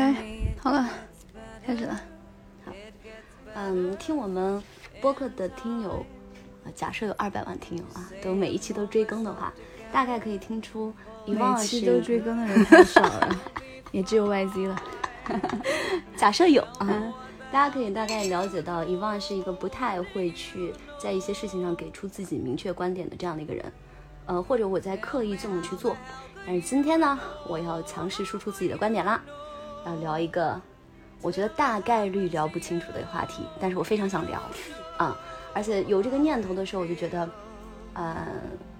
OK，好了，开始了。好嗯，听我们播客的听友，呃假设有二百万听友啊，都每一期都追更的话，大概可以听出遗忘每了是期都追更的人太少了，也只有 YZ 了。假设有啊，大家可以大概了解到，遗忘是一个不太会去在一些事情上给出自己明确观点的这样的一个人，呃，或者我在刻意这么去做。但是今天呢，我要强势输出自己的观点啦，要聊一个我觉得大概率聊不清楚的话题，但是我非常想聊啊，而且有这个念头的时候，我就觉得，呃，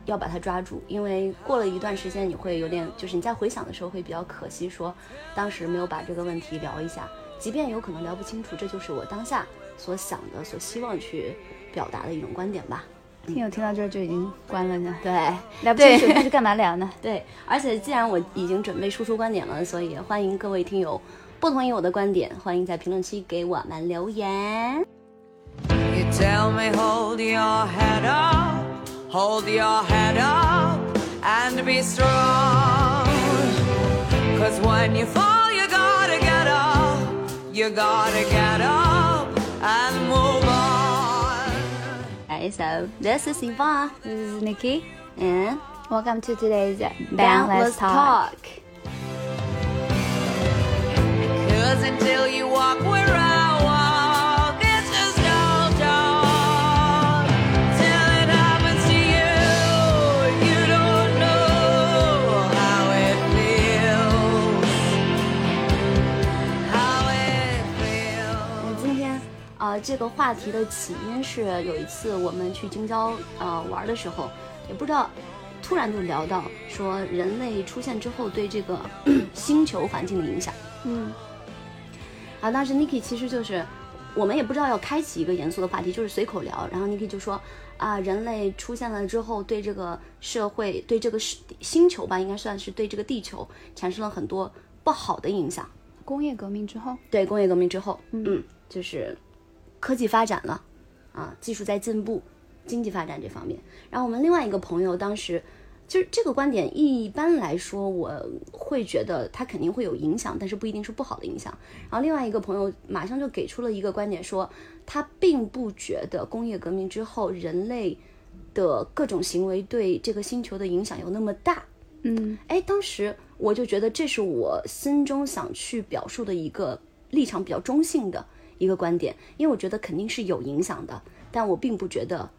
要把它抓住，因为过了一段时间，你会有点，就是你在回想的时候会比较可惜，说当时没有把这个问题聊一下，即便有可能聊不清楚，这就是我当下所想的、所希望去表达的一种观点吧。听友听到这儿就已经关了呢，对聊不清楚，那是干嘛聊呢？对，而且既然我已经准备输出观点了，所以欢迎各位听友不同意我的观点，欢迎在评论区给我们留言。You tell me, hold your head up, hold your head up, and be strong. Cause when you fall, you gotta get up, you gotta get up and move on. Alright, so this is Yvonne, This is Nikki. and Welcome to today's Bang Bang Let's Let's Talk. Talk. Cause until you walk where I 呃，这个话题的起因是有一次我们去京郊呃玩的时候，也不知道突然就聊到说人类出现之后对这个 星球环境的影响。嗯啊，当时 Niki 其实就是我们也不知道要开启一个严肃的话题，就是随口聊。然后 Niki 就说啊，人类出现了之后，对这个社会、对这个世星球吧，应该算是对这个地球产生了很多不好的影响。工业革命之后，对工业革命之后，嗯，就是科技发展了，啊，技术在进步，经济发展这方面。然后我们另外一个朋友当时就是这个观点，一般来说我会觉得它肯定会有影响，但是不一定是不好的影响。然后另外一个朋友马上就给出了一个观点，说他并不觉得工业革命之后人类的各种行为对这个星球的影响有那么大。嗯哎，当时我就觉得这是我心中想去表述的一个立场比较中性的一个观点，因为我觉得肯定是有影响的，但我并不觉得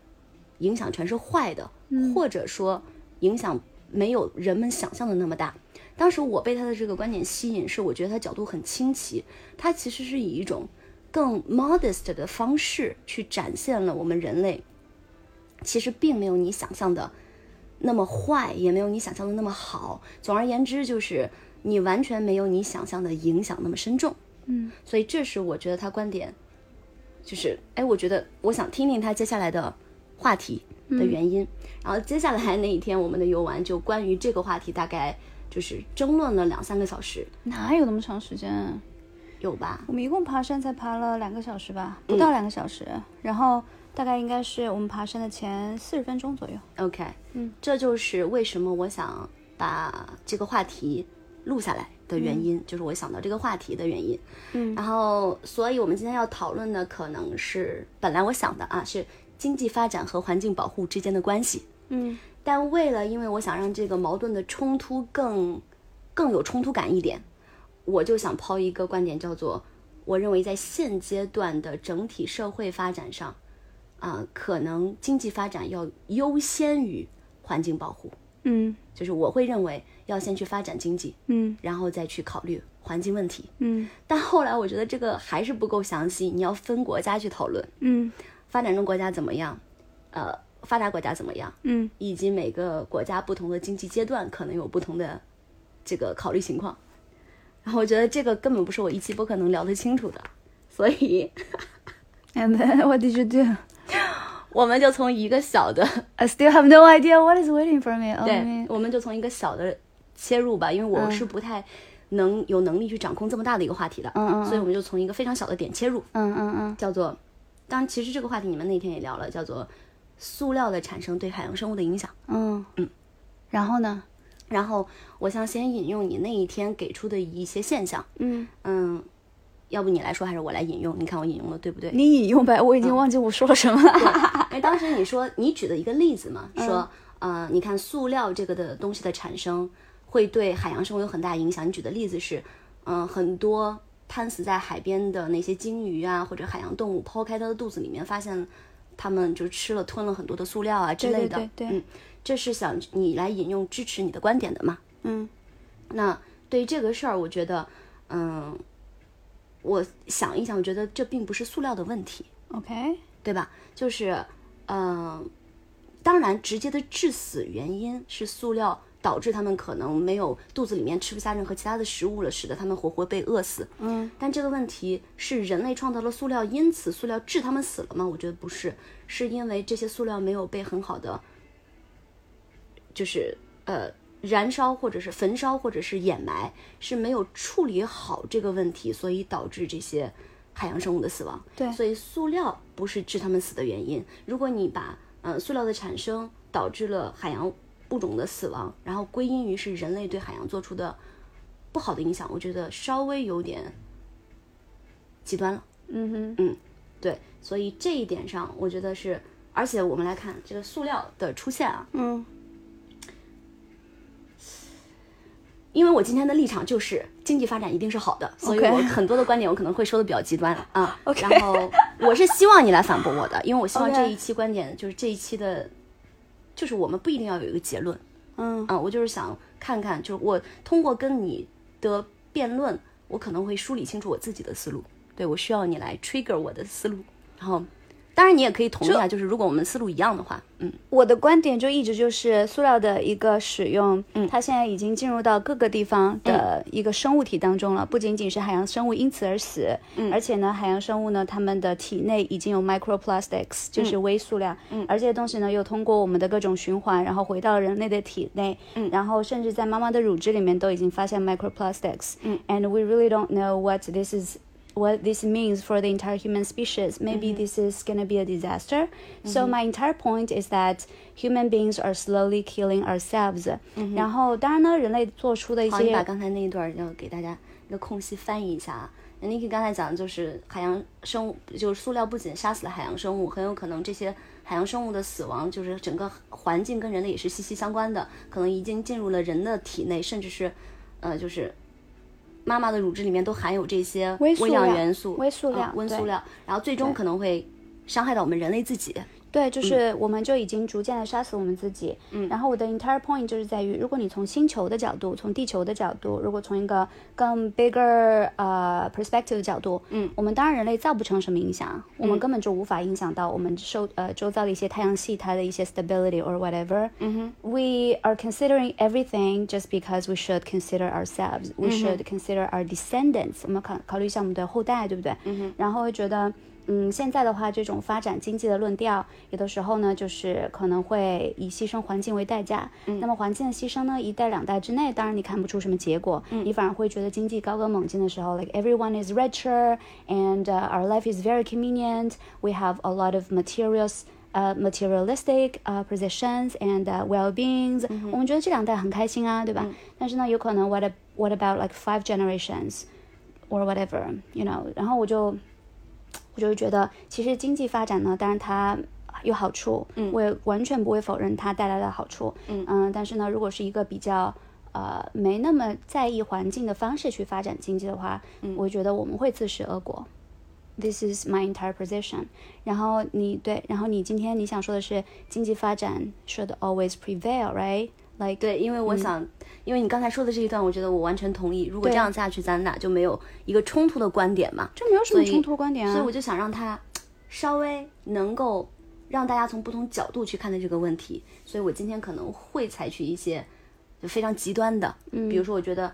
影响全是坏的，或者说影响没有人们想象的那么大。当时我被他的这个观点吸引，是我觉得他角度很清奇，他其实是以一种更 modest 的方式去展现了我们人类其实并没有你想象的那么坏，也没有你想象的那么好。总而言之，就是你完全没有你想象的影响那么深重。嗯，所以这是我觉得他观点，就是哎，我觉得我想听听他接下来的话题的原因。然后接下来那一天，我们的游玩就关于这个话题大概就是争论了两三个小时，哪有那么长时间啊？有吧？我们一共爬山才爬了两个小时吧，不到两个小时。然后大概应该是我们爬山的前四十分钟左右。OK，嗯，这就是为什么我想把这个话题录下来的原因，就是我想到这个话题的原因。嗯然后，所以我们今天要讨论的可能是本来我想的啊，是经济发展和环境保护之间的关系。嗯但为了，因为我想让这个矛盾的冲突更更有冲突感一点，我就想抛一个观点，叫做我认为在现阶段的整体社会发展上，啊、可能经济发展要优先于环境保护。嗯就是我会认为要先去发展经济，嗯然后再去考虑环境问题。嗯但后来我觉得这个还是不够详细，你要分国家去讨论，嗯发展中国家怎么样，呃，发达国家怎么样，嗯以及每个国家不同的经济阶段可能有不同的这个考虑情况。然后我觉得这个根本不是我一期播客能聊得清楚的，所以，And then what did you do? 我们就从一个小的 I still have no idea what is waiting for me. 对我们就从一个小的切入吧，因为我是不太能有能力去掌控这么大的一个话题的，嗯嗯嗯所以我们就从一个非常小的点切入，嗯嗯嗯叫做，当然其实这个话题你们那天也聊了，叫做塑料的产生对海洋生物的影响。嗯嗯。然后呢？然后我想先引用你那一天给出的一些现象，嗯嗯，要不你来说还是我来引用？你看我引用的对不对？你引用呗，我已经忘记我说了什么了。因 为当时你说你举的一个例子嘛，说呃，你看塑料这个的东西的产生会对海洋生物有很大影响。你举的例子是，嗯、很多瘫死在海边的那些鲸鱼啊，或者海洋动物，剖开它的肚子里面，发现它们就吃了吞了很多的塑料啊之类的。对对对嗯，这是想你来引用支持你的观点的嘛？嗯那对于这个事儿，我觉得，嗯，我想一想，我觉得这并不是塑料的问题。，OK，对吧？就是，嗯、当然，直接的致死原因是塑料导致他们可能没有肚子里面吃不下任何其他的食物了，使得他们活活被饿死。嗯，但这个问题是人类创造了塑料，因此塑料致他们死了吗？我觉得不是，是因为这些塑料没有被很好的，就是呃燃烧或者是焚烧或者是掩埋，是没有处理好这个问题，所以导致这些海洋生物的死亡。对所以塑料不是致它们死的原因。如果你把呃塑料的产生导致了海洋物种的死亡，然后归因于是人类对海洋做出的不好的影响，我觉得稍微有点极端了。嗯哼，嗯对，所以这一点上，我觉得是，而且我们来看这个塑料的出现啊，嗯因为我今天的立场就是经济发展一定是好的，所以我很多的观点我可能会说的比较极端啊。然后我是希望你来反驳我的，因为我希望这一期观点就是这一期的，就是我们不一定要有一个结论嗯啊，我就是想看看，就是我通过跟你的辩论，我可能会梳理清楚我自己的思路。对我需要你来 trigger 我的思路，然后当然你也可以同意啊，就是如果我们思路一样的话，嗯。我的观点就一直就是塑料的一个使用，嗯，它现在已经进入到各个地方的一个生物体当中了，不仅仅是海洋生物因此而死，嗯，而且呢，海洋生物呢，它们的体内已经有 microplastics，就是微塑料，嗯，而这些东西呢，又通过我们的各种循环，然后回到人类的体内，嗯，然后甚至在妈妈的乳汁里面都已经发现 microplastics，嗯，and we really don't know what this is what this means for the entire human species. Maybe this is gonna be a disaster. So my entire point is that human beings are slowly killing ourselves. 然后当然呢，人类做出的一好，你把刚才那一段要给大家一个空隙翻译一下啊。Niki 刚才讲的就是海洋生物，就是塑料不仅杀死了海洋生物，很有可能这些海洋生物的死亡，就是整个环境跟人类也是息息相关的，可能已经进入了人的体内，甚至是，呃，就是妈妈的乳汁里面都含有这些微量元素、微塑料啊温对塑料，然后最终可能会伤害到我们人类自己。对，就是我们就已经逐渐的杀死我们自己。嗯，然后我的 entire point 就是在于，如果你从星球的角度，从地球的角度，如果从一个更 bigger 呃 perspective 的角度，嗯，我们当然人类造不成什么影响，我们根本就无法影响到我们受呃周遭的一些太阳系它的一些 stability or whatever。嗯哼，we are considering everything just because we should consider ourselves. We should consider our descendants. 我们考考虑一下我们的后代，对不对？嗯哼，然后会觉得。嗯，现在的话，这种发展经济的论调，有的时候呢，就是可能会以牺牲环境为代价。嗯，那么环境的牺牲呢，一代两代之内，当然你看不出什么结果，嗯，你反而会觉得经济高歌猛进的时候，like everyone is richer and、uh, our life is very convenient. We have a lot of materials. Uh, materialistic uh, possessions and uh, well-beings，、我们觉得这两代很开心啊，对吧？但是呢，有可能 what a, what about like five generations or whatever，you know？然后我就 我就会觉得，其实经济发展呢，当然它有好处，嗯，我也完全不会否认它带来的好处，嗯但是呢，如果是一个比较呃没那么在意环境的方式去发展经济的话，嗯，我觉得我们会自食恶果。This is my entire position。然后你对，然后你今天你想说的是经济发展 should always prevail，right？Like 对，因为我想，因为你刚才说的这一段，我觉得我完全同意。如果这样下去，咱俩就没有一个冲突的观点嘛。这没有什么冲突观点啊。所以我就想让他稍微能够让大家从不同角度去看待这个问题。所以我今天可能会采取一些就非常极端的，嗯比如说，我觉得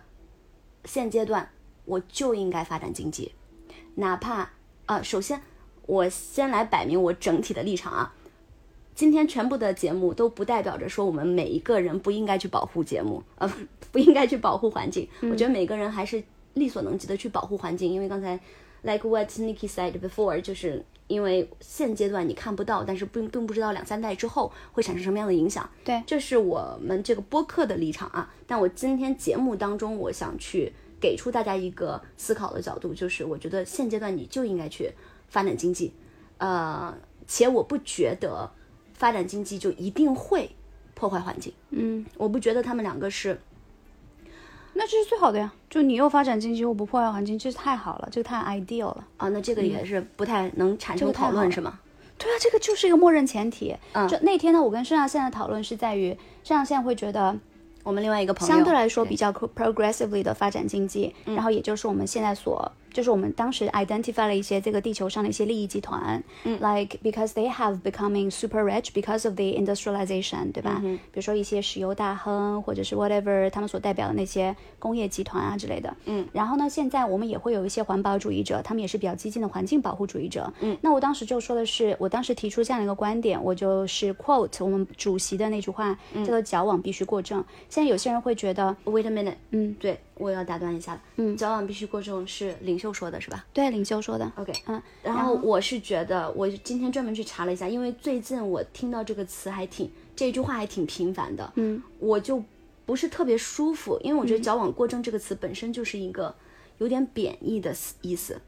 现阶段我就应该发展经济，哪怕啊、首先我先来摆明我整体的立场啊。今天全部的节目都不代表着说我们每一个人不应该去保护节目，呃，不应该去保护环境。我觉得每个人还是力所能及的去保护环境，因为刚才 like what Nikki said before，就是因为现阶段你看不到，但是并并不知道两三代之后会产生什么样的影响。对这是我们这个播客的立场啊。但我今天节目当中，我想去给出大家一个思考的角度，就是我觉得现阶段你就应该去发展经济，呃，且我不觉得发展经济就一定会破坏环境。嗯，我不觉得他们两个是那这是最好的呀。就你又发展经济又不破坏环境，这是太好了，这个太 ideal 了。啊，那这个也是不太能产生讨论是吗？对啊，这个就是一个默认前提。嗯就那天呢，我跟盛阳现在讨论是在于，盛阳现在会觉得我们另外一个朋友相对来说比较 pro- progressively 的发展经济，嗯然后也就是我们现在所，就是我们当时 identify 了一些这个地球上的一些利益集团、嗯。l 嗯 i k e because they have becoming super rich because of the industrialization，对吧嗯吧？比如说一些石油大亨或者是 whatever 他们所代表的那些工业集团啊之类的，嗯，然后呢，现在我们也会有一些环保主义者，他们也是比较激进的环境保护主义者，嗯，那我当时就说的是，我当时提出这样的一个观点，我就是 quote 我们主席的那句话，叫做矫枉必须过正。现在有些人会觉得，Wait a minute，嗯，对，我要打断一下了。嗯，矫枉必须过正是领袖说的是吧对领袖说的，？OK，嗯，然后我是觉得，我今天专门去查了一下，因为最近我听到这个词还挺，这句话还挺频繁的，嗯，我就不是特别舒服，因为我觉得“矫枉过正”这个词本身就是一个有点贬义的意思。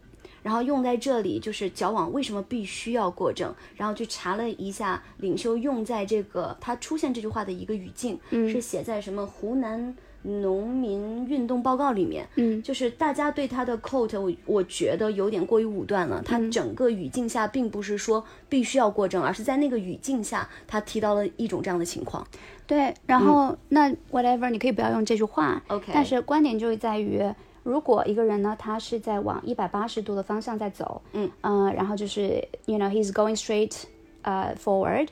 然后用在这里就是矫枉为什么必须要过正？然后去查了一下领袖用在这个他出现这句话的一个语境，是写在什么湖南农民运动报告里面。嗯就是大家对他的 quote，我我觉得有点过于武断了。他整个语境下并不是说必须要过正，而是在那个语境下，他提到了一种这样的情况。对，然后、那 whatever 你可以不要用这句话 OK 但是观点就是在于。如果一个人呢，他是在往一百八十度的方向在走，嗯呃，然后就是 you know he's going straight 呃 forward，、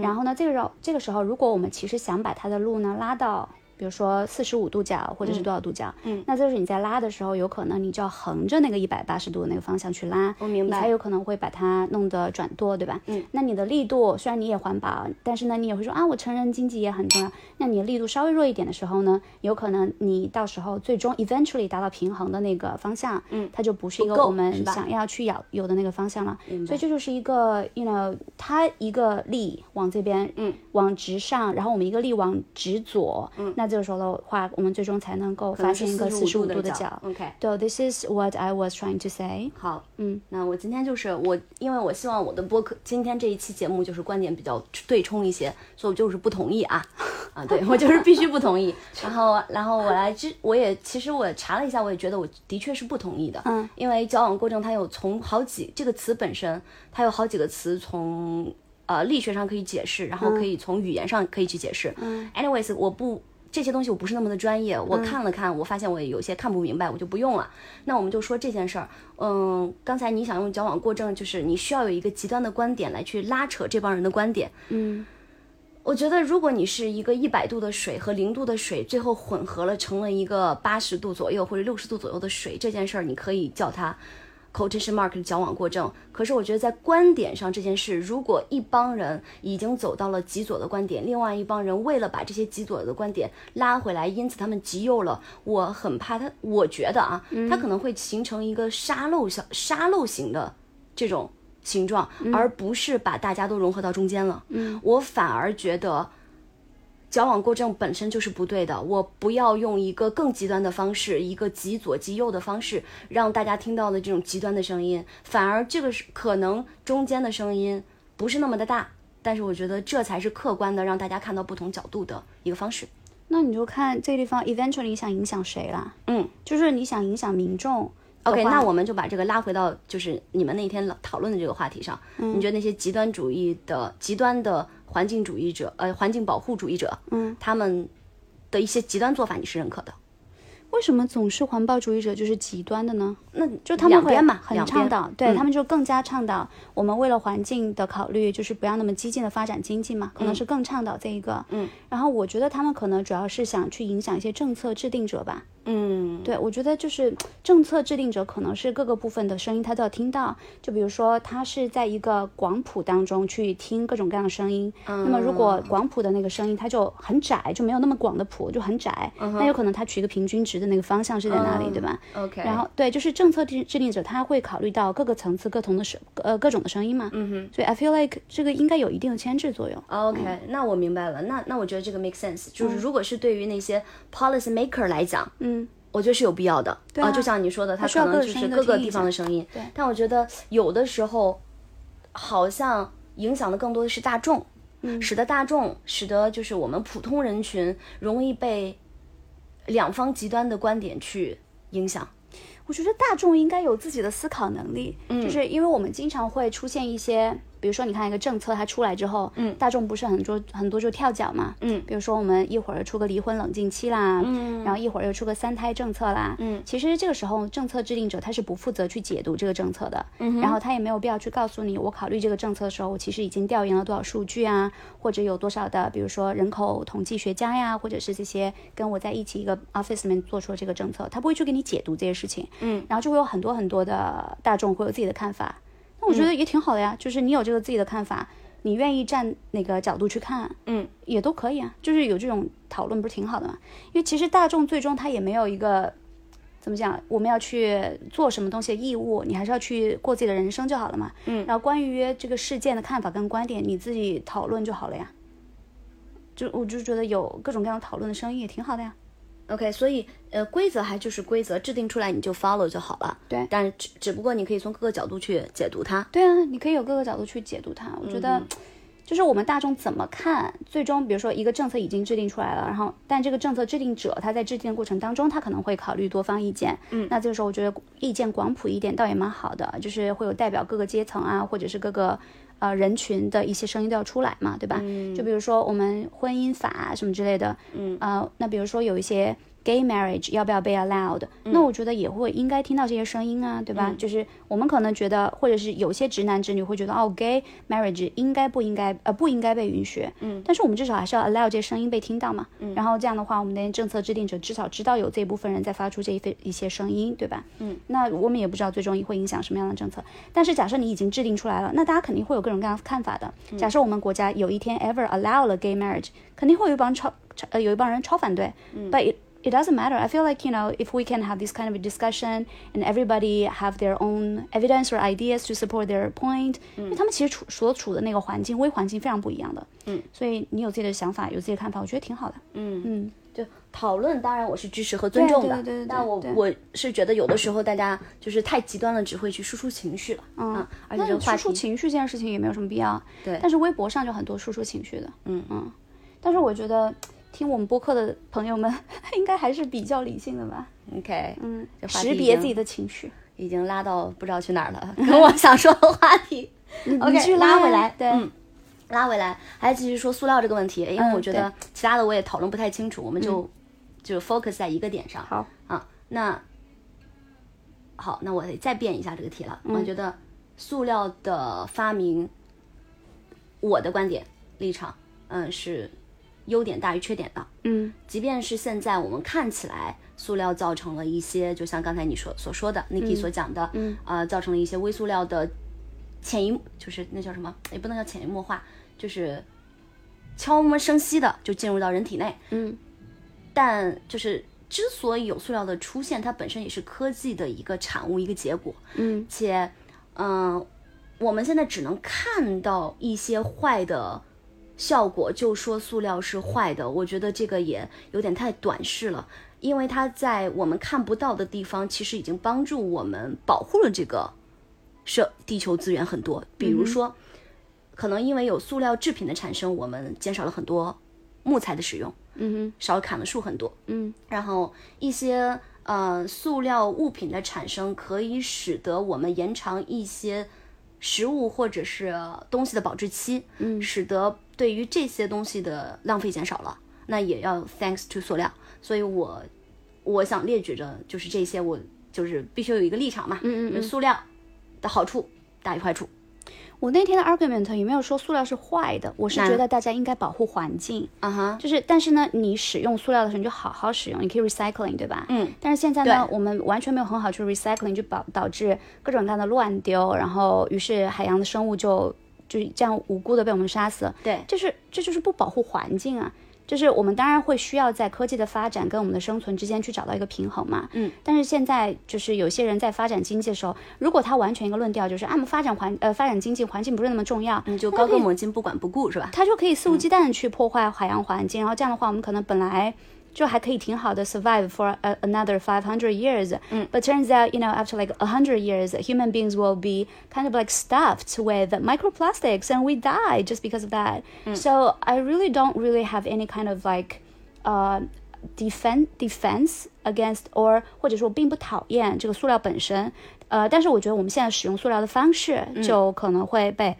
然后呢，这个时候这个时候，如果我们其实想把他的路呢拉到，比如说四十五度角或者是多少度角，嗯那就是你在拉的时候，有可能你就要横着那个一百八十度的那个方向去拉，我明白你才有可能会把它弄得转舵，对吧？嗯，那你的力度虽然你也环保，但是呢，你也会说啊，我成人经济也很重要。那你的力度稍微弱一点的时候呢，有可能你到时候最终 eventually 达到平衡的那个方向，嗯它就不是一个我们想要去咬有的那个方向了。所以这就是一个，you know，它一个力往这边，嗯，往直上，然后我们一个力往直左，嗯那这个时候的话，我们最终才能够发现一个四十五度的的角角。OK 对，this is what I was trying to say。好，嗯，那我今天就是我，因为我希望我的播客今天这一期节目就是观点比较对冲一些，所以我就是不同意啊，啊，对我就是必须不同意。然后，然后我来之，我也其实我查了一下，我也觉得我的确是不同意的，嗯，因为交往过正它有从好几这个词本身，它有好几个词从呃力学上可以解释，然后可以从语言上可以去解释。嗯，anyways，我不。这些东西我不是那么的专业，我看了看，我发现我也有些看不明白，我就不用了。那我们就说这件事儿，嗯，刚才你想用矫枉过正，就是你需要有一个极端的观点来去拉扯这帮人的观点。嗯我觉得如果你是一个一百度的水和零度的水最后混合了成了一个八十度左右或者六十度左右的水，这件事儿你可以叫它 quotation mark 矫枉过正。可是我觉得在观点上这件事，如果一帮人已经走到了极左的观点，另外一帮人为了把这些极左的观点拉回来，因此他们极右了，我很怕他，我觉得啊，他可能会形成一个沙漏小沙漏型的这种形状，而不是把大家都融合到中间了。嗯，我反而觉得。矫枉过正本身就是不对的，我不要用一个更极端的方式，一个极左极右的方式，让大家听到的这种极端的声音，反而这个是可能中间的声音不是那么的大，但是我觉得这才是客观的，让大家看到不同角度的一个方式。那你就看这个地方，eventually 你想影响谁啦？嗯就是你想影响民众。，OK，那我们就把这个拉回到就是你们那天老讨论的这个话题上。你觉得那些极端主义的极端的环境主义者，呃，环境保护主义者，嗯，他们的一些极端做法，你是认可的？为什么总是环保主义者就是极端的呢？那就他们会很倡导，对、嗯他们就更加倡导我们为了环境的考虑，就是不要那么激进的发展经济嘛，可能是更倡导这一个。嗯，然后我觉得他们可能主要是想去影响一些政策制定者吧。嗯，对，我觉得就是政策制定者可能是各个部分的声音他都要听到，就比如说他是在一个广谱当中去听各种各样的声音，那么如果广谱的那个声音它就很窄，就没有那么广的谱，就很窄，那有可能他取一个平均值的那个方向是在哪里，对吧？OK，然后对，就是政策制制定者他会考虑到各个层次、各同的声呃各种的声音嘛。嗯哼。所以 I feel like 这个应该有一定的牵制作用。OK，、那我明白了。那那我觉得这个 make sense，就是如果是对于那些 policy maker 来讲，嗯，我觉得是有必要的。对啊就像你说的，他可能就是各个地方下的声音。对但我觉得有的时候，好像影响的更多的是大众，嗯使得大众，使得就是我们普通人群容易被两方极端的观点去影响。我觉得大众应该有自己的思考能力，嗯。就是因为我们经常会出现一些，比如说你看一个政策它出来之后，嗯。大众不是很多很多就跳脚嘛，嗯。比如说我们一会儿出个离婚冷静期啦，嗯，然后一会儿又出个三胎政策啦，嗯。其实这个时候政策制定者他是不负责去解读这个政策的，嗯然后他也没有必要去告诉你，我考虑这个政策的时候，我其实已经调研了多少数据啊，或者有多少的，比如说人口统计学家呀，或者是这些跟我在一起一个 office 里面做出了这个政策，他不会去给你解读这些事情，嗯，然后就会有很多很多的大众会有自己的看法，那我觉得也挺好的呀，就是你有这个自己的看法，你愿意站哪个角度去看，嗯，也都可以啊，就是有这种讨论不是挺好的嘛？因为其实大众最终他也没有一个怎么讲，我们要去做什么东西的义务，你还是要去过自己的人生就好了嘛。嗯然后关于这个事件的看法跟观点，你自己讨论就好了呀。就我就觉得有各种各样的讨论的声音也挺好的呀。OK，所以呃，规则还就是规则，制定出来你就 follow 就好了。对但是只只不过你可以从各个角度去解读它。对啊，你可以有各个角度去解读它。我觉得，就是我们大众怎么看，最终比如说一个政策已经制定出来了，然后但这个政策制定者他在制定的过程当中，他可能会考虑多方意见。嗯，那这个时候我觉得意见广谱一点倒也蛮好的，就是会有代表各个阶层啊，或者是各个。呃，人群的一些声音都要出来嘛，对吧？就比如说我们婚姻法什么之类的，嗯，呃，那比如说有一些 gay marriage 要不要被 allowed？、那我觉得也会应该听到这些声音啊，对吧？就是我们可能觉得，或者是有些直男直女会觉得，哦，gay marriage 应该不应该呃不应该被允许，嗯，但是我们至少还是要 allow 这些声音被听到嘛，嗯，然后这样的话，我们的政策制定者至少知道有这一部分人在发出这一份一些声音，对吧？嗯，那我们也不知道最终会影响什么样的政策，但是假设你已经制定出来了，那大家肯定会有各种各样的看法的。假设我们国家有一天 ever allow 了 gay marriage，肯定会有一帮超超呃有一帮人超反对，but it it doesn't matter. I feel like you know if we can have this kind of a discussion and everybody have their own evidence or ideas to support their point，、因为他们其实处所处的那个环境微环境非常不一样的，嗯，所以你有自己的想法，有自己的看法，我觉得挺好的，嗯。嗯，就讨论，当然我是支持和尊重的，对对对对但我我是觉得有的时候大家就是太极端了，只会去输出情绪了，嗯，而且输出，情绪这件事情也没有什么必要，对。但是微博上就很多输出情绪的，嗯。嗯，但是我觉得听我们播客的朋友们 应该还是比较理性的吧，OK，嗯，识别自己的情绪。已经拉到不知道去哪儿了，跟我想说的话题，OK，去拉回来，对，嗯。拉回来，还继续说塑料这个问题，因为嗯我觉得其他的我也讨论不太清楚，我们就就 focus 在一个点上。好，啊，那好，那我得再变一下这个题了。我觉得塑料的发明，我的观点立场，嗯，是优点大于缺点的。嗯即便是现在我们看起来，塑料造成了一些，就像刚才你说所说的，Niki 所讲的，嗯呃，造成了一些微塑料的潜移，就是那叫什么，也不能叫潜移默化，就是悄无声息的就进入到人体内。嗯但就是之所以有塑料的出现，它本身也是科技的一个产物，一个结果。嗯且，嗯、我们现在只能看到一些坏的效果，就说塑料是坏的，我觉得这个也有点太短视了，因为它在我们看不到的地方，其实已经帮助我们保护了这个社地球资源很多。比如说，可能因为有塑料制品的产生，我们减少了很多木材的使用，嗯哼少砍了树很多。嗯然后一些呃塑料物品的产生，可以使得我们延长一些食物或者是东西的保质期，嗯使得对于这些东西的浪费减少了。那也要 thanks to 塑料，所以我我想列举着就是这些，我就是必须有一个立场嘛，嗯嗯嗯塑料的好处大于坏处。我那天的 argument 也没有说塑料是坏的，我是觉得大家应该保护环境，啊哈，就是但是呢，你使用塑料的时候你就好好使用，你可以 recycling，对吧？嗯。但是现在呢，我们完全没有很好去 recycling，就导导致各种各样的乱丢，然后于是海洋的生物就就这样无辜的被我们杀死了。对，就是这就是不保护环境啊。就是我们当然会需要在科技的发展跟我们的生存之间去找到一个平衡嘛。嗯。但是现在就是有些人在发展经济的时候，如果他完全一个论调就是啊，我们发展环呃发展经济环境不是那么重要，你就高歌猛进不管不顾是吧？他就可以肆无忌惮的去破坏海洋环境，然后这样的话，我们可能本来就还可以挺好的 survive for a, another 500 years. But turns out, you know, after like 100 years, human beings will be kind of like stuffed with microplastics and we die just because of that. So I really don't really have any kind of like uh defense defense against or 或者说我并不讨厌这个塑料本身，呃，但是我觉得我们现在使用塑料的方式就可能会被、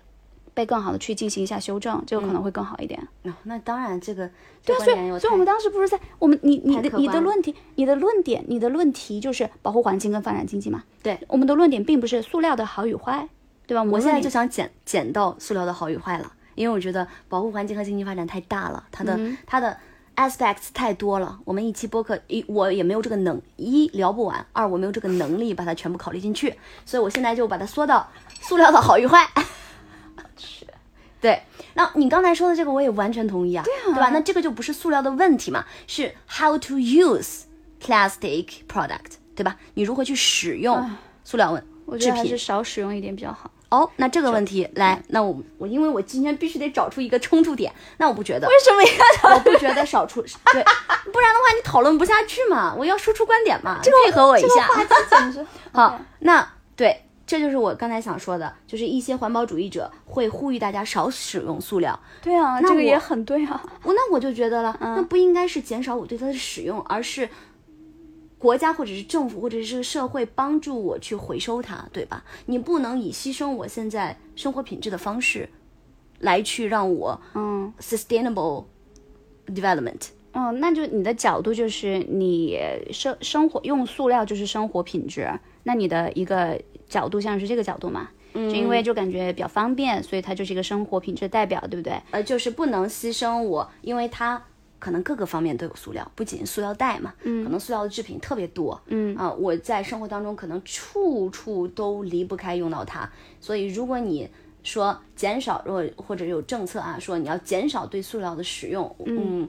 被更好的去进行一下修正，这个可能会更好一点。哦那当然这个对啊，所以所以我们当时不是在我们你你的你的论题，你的论点，你的论题就是保护环境跟发展经济嘛？对，我们的论点并不是塑料的好与坏，对吧？我现在就想捡捡到塑料的好与坏了，因为我觉得保护环境和经济发展太大了，它的、嗯它的 aspects 太多了。我们一期播客一我也没有这个能一聊不完，二我没有这个能力把它全部考虑进去，所以我现在就把它缩到塑料的好与坏。对，那你刚才说的这个我也完全同意啊，对吧？那这个就不是塑料的问题嘛，是 how to use plastic product，对吧？你如何去使用塑料问制品我觉得还是？少使用一点比较好。哦，那这个问题来，那我我因为我今天必须得找出一个冲突点，那我不觉得，为什么要我不觉得少出对，不然的话你讨论不下去嘛，我要输出观点嘛，配合我一下。好，那对，这就是我刚才想说的，就是一些环保主义者会呼吁大家少使用塑料，对啊，那这个也很对啊。我那我就觉得了，那不应该是减少我对它的使用，而是国家或者是政府或者是社会帮助我去回收它，对吧？你不能以牺牲我现在生活品质的方式来去让我嗯 sustainable development。嗯，那就你的角度就是你生生活用塑料就是生活品质，那你的一个角度像是这个角度嘛？嗯，就因为就感觉比较方便，所以它就是一个生活品质的代表，对不对？呃，就是不能牺牲我，因为它可能各个方面都有塑料，不仅塑料袋嘛，嗯，可能塑料的制品特别多，嗯啊、我在生活当中可能处处都离不开用到它，所以如果你说减少，如果或者有政策啊，说你要减少对塑料的使用，嗯，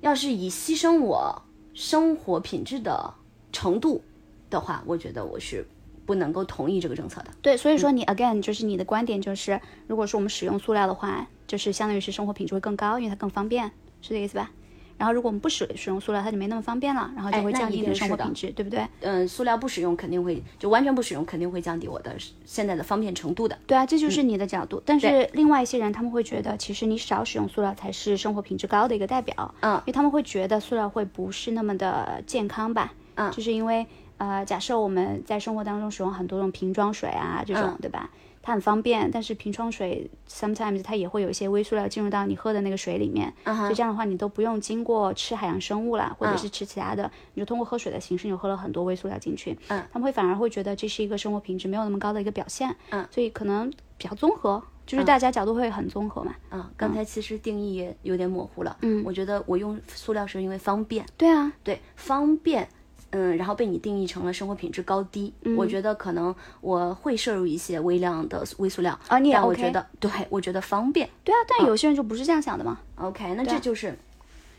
要是以牺牲我生活品质的程度的话，我觉得我是不能够同意这个政策的。对，所以说你 again 就是你的观点就是，如果说我们使用塑料的话，就是相当于是生活品质会更高，因为它更方便，是这意思吧？然后如果我们不使使用塑料，它就没那么方便了，然后就会降低你的生活品质，对不对？嗯，塑料不使用肯定会就完全不使用，肯定会降低我的现在的方便程度的。对啊，这就是你的角度。但是另外一些人他们会觉得，其实你少使用塑料才是生活品质高的一个代表。嗯因为他们会觉得塑料会不是那么的健康吧？嗯就是因为呃，假设我们在生活当中使用很多种瓶装水啊，这种、嗯。对吧？它很方便，但是瓶装水 sometimes 它也会有一些微塑料进入到你喝的那个水里面，嗯所以这样的话你都不用经过吃海洋生物啦，或者嗯。是吃其他的，你就通过喝水的形式，你就喝了很多微塑料进去，嗯，他们会反而会觉得这是一个生活品质没有那么高的一个表现，嗯，所以可能比较综合，就是大家角度会很综合嘛，啊，刚才其实定义也有点模糊了。嗯，我觉得我用塑料是因为方便，对啊，对方便，嗯，然后被你定义成了生活品质高低。我觉得可能我会摄入一些微量的微塑料，啊你也但我觉得对我觉得方便。对啊，但有些人就不是这样想的嘛，OK，那这就是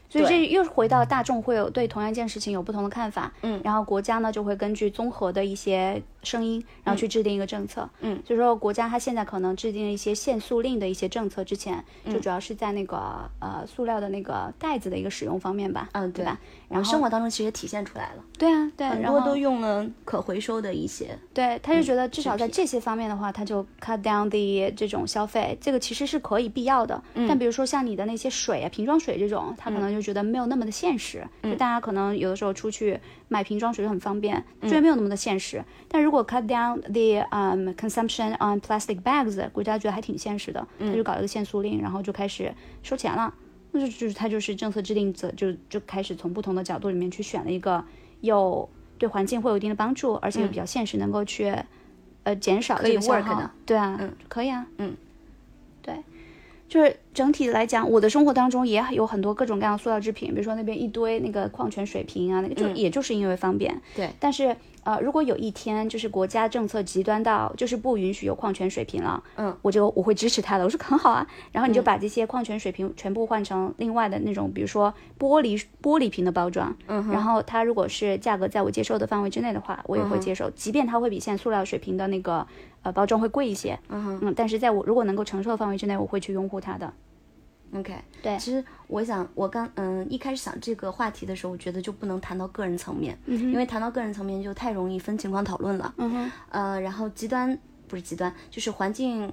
所以这又是回到大众会有对同样一件事情有不同的看法，嗯，然后国家呢就会根据综合的一些声音，然后去制定一个政策，嗯，就是说国家它现在可能制定了一些限塑令的一些政策之前，嗯就主要是在那个呃塑料的那个袋子的一个使用方面吧，嗯对对吧？然后生活当中其实体现出来了，对啊，对，然后很多都用了可回收的一些。对，他就觉得至少在这些方面的话，他就 cut down the 这种消费，这个其实是可以必要的。但比如说像你的那些水啊，瓶装水这种，他可能就觉得没有那么的现实。就大家可能有的时候出去买瓶装水就很方便，虽然没有那么的现实。但如果 cut down the um consumption on plastic bags，国家觉得还挺现实的，他就搞了个限塑令，然后就开始收钱了。那就就是他就是政策制定者就就开始从不同的角度里面去选了一个有对环境会有一定的帮助，而且又比较现实，能够去呃减少这个消 work 耗的。对啊，嗯。可以啊，嗯，对，就是整体来讲，我的生活当中也有很多各种各样的塑料制品，比如说那边一堆那个矿泉水瓶啊，那个就、也就是因为方便。对，但是呃，如果有一天就是国家政策极端到就是不允许有矿泉水瓶了，嗯，我就我会支持他的。我说很好啊，然后你就把这些矿泉水瓶全部换成另外的那种，比如说玻璃玻璃瓶的包装，嗯然后它如果是价格在我接受的范围之内的话，我也会接受，即便它会比现在塑料水瓶的那个呃包装会贵一些，嗯哼嗯，但是在我如果能够承受的范围之内，我会去拥护它的。OK，对其实我想，我刚嗯一开始想这个话题的时候，我觉得就不能谈到个人层面，嗯因为谈到个人层面就太容易分情况讨论了。嗯哼，呃，然后极端不是极端，就是环境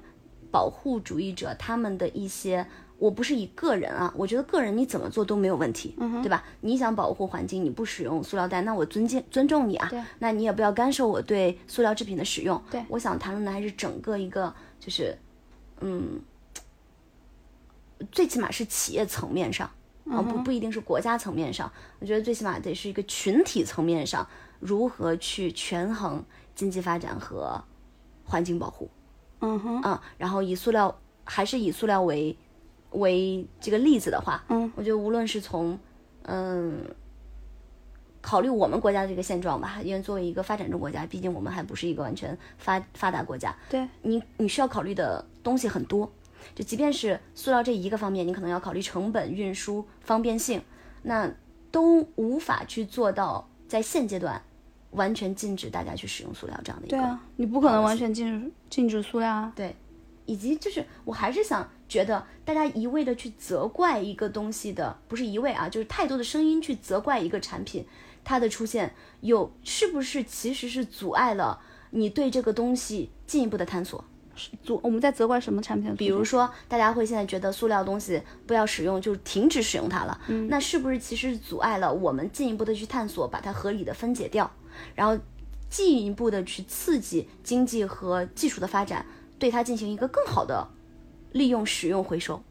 保护主义者他们的一些，我不是以个人啊，我觉得个人你怎么做都没有问题，嗯对吧？你想保护环境，你不使用塑料袋，那我尊敬尊重你啊，对那你也不要干涉我对塑料制品的使用。对我想谈论的还是整个一个，就是嗯，最起码是企业层面上。啊，不不一定是国家层面上，我觉得最起码得是一个群体层面上，如何去权衡经济发展和环境保护，嗯哼，啊，然后以塑料还是以塑料为为这个例子的话，嗯，我觉得无论是从嗯考虑我们国家的这个现状吧，因为作为一个发展中国家，毕竟我们还不是一个完全发发达国家，对，你你需要考虑的东西很多，就即便是塑料这一个方面，你可能要考虑成本、运输、方便性，那都无法去做到在现阶段完全禁止大家去使用塑料这样的一个对啊，你不可能完全禁止禁止塑料啊。对，以及就是我还是想觉得大家一味的去责怪一个东西的，不是一味啊，就是太多的声音去责怪一个产品，它的出现有是不是其实是阻碍了你对这个东西进一步的探索？阻我们在责怪什么产品？比如说，大家会现在觉得塑料东西不要使用，就是停止使用它了。嗯，那是不是其实阻碍了我们进一步的去探索，把它合理的分解掉，然后进一步的去刺激经济和技术的发展，对它进行一个更好的利用、使用、回收？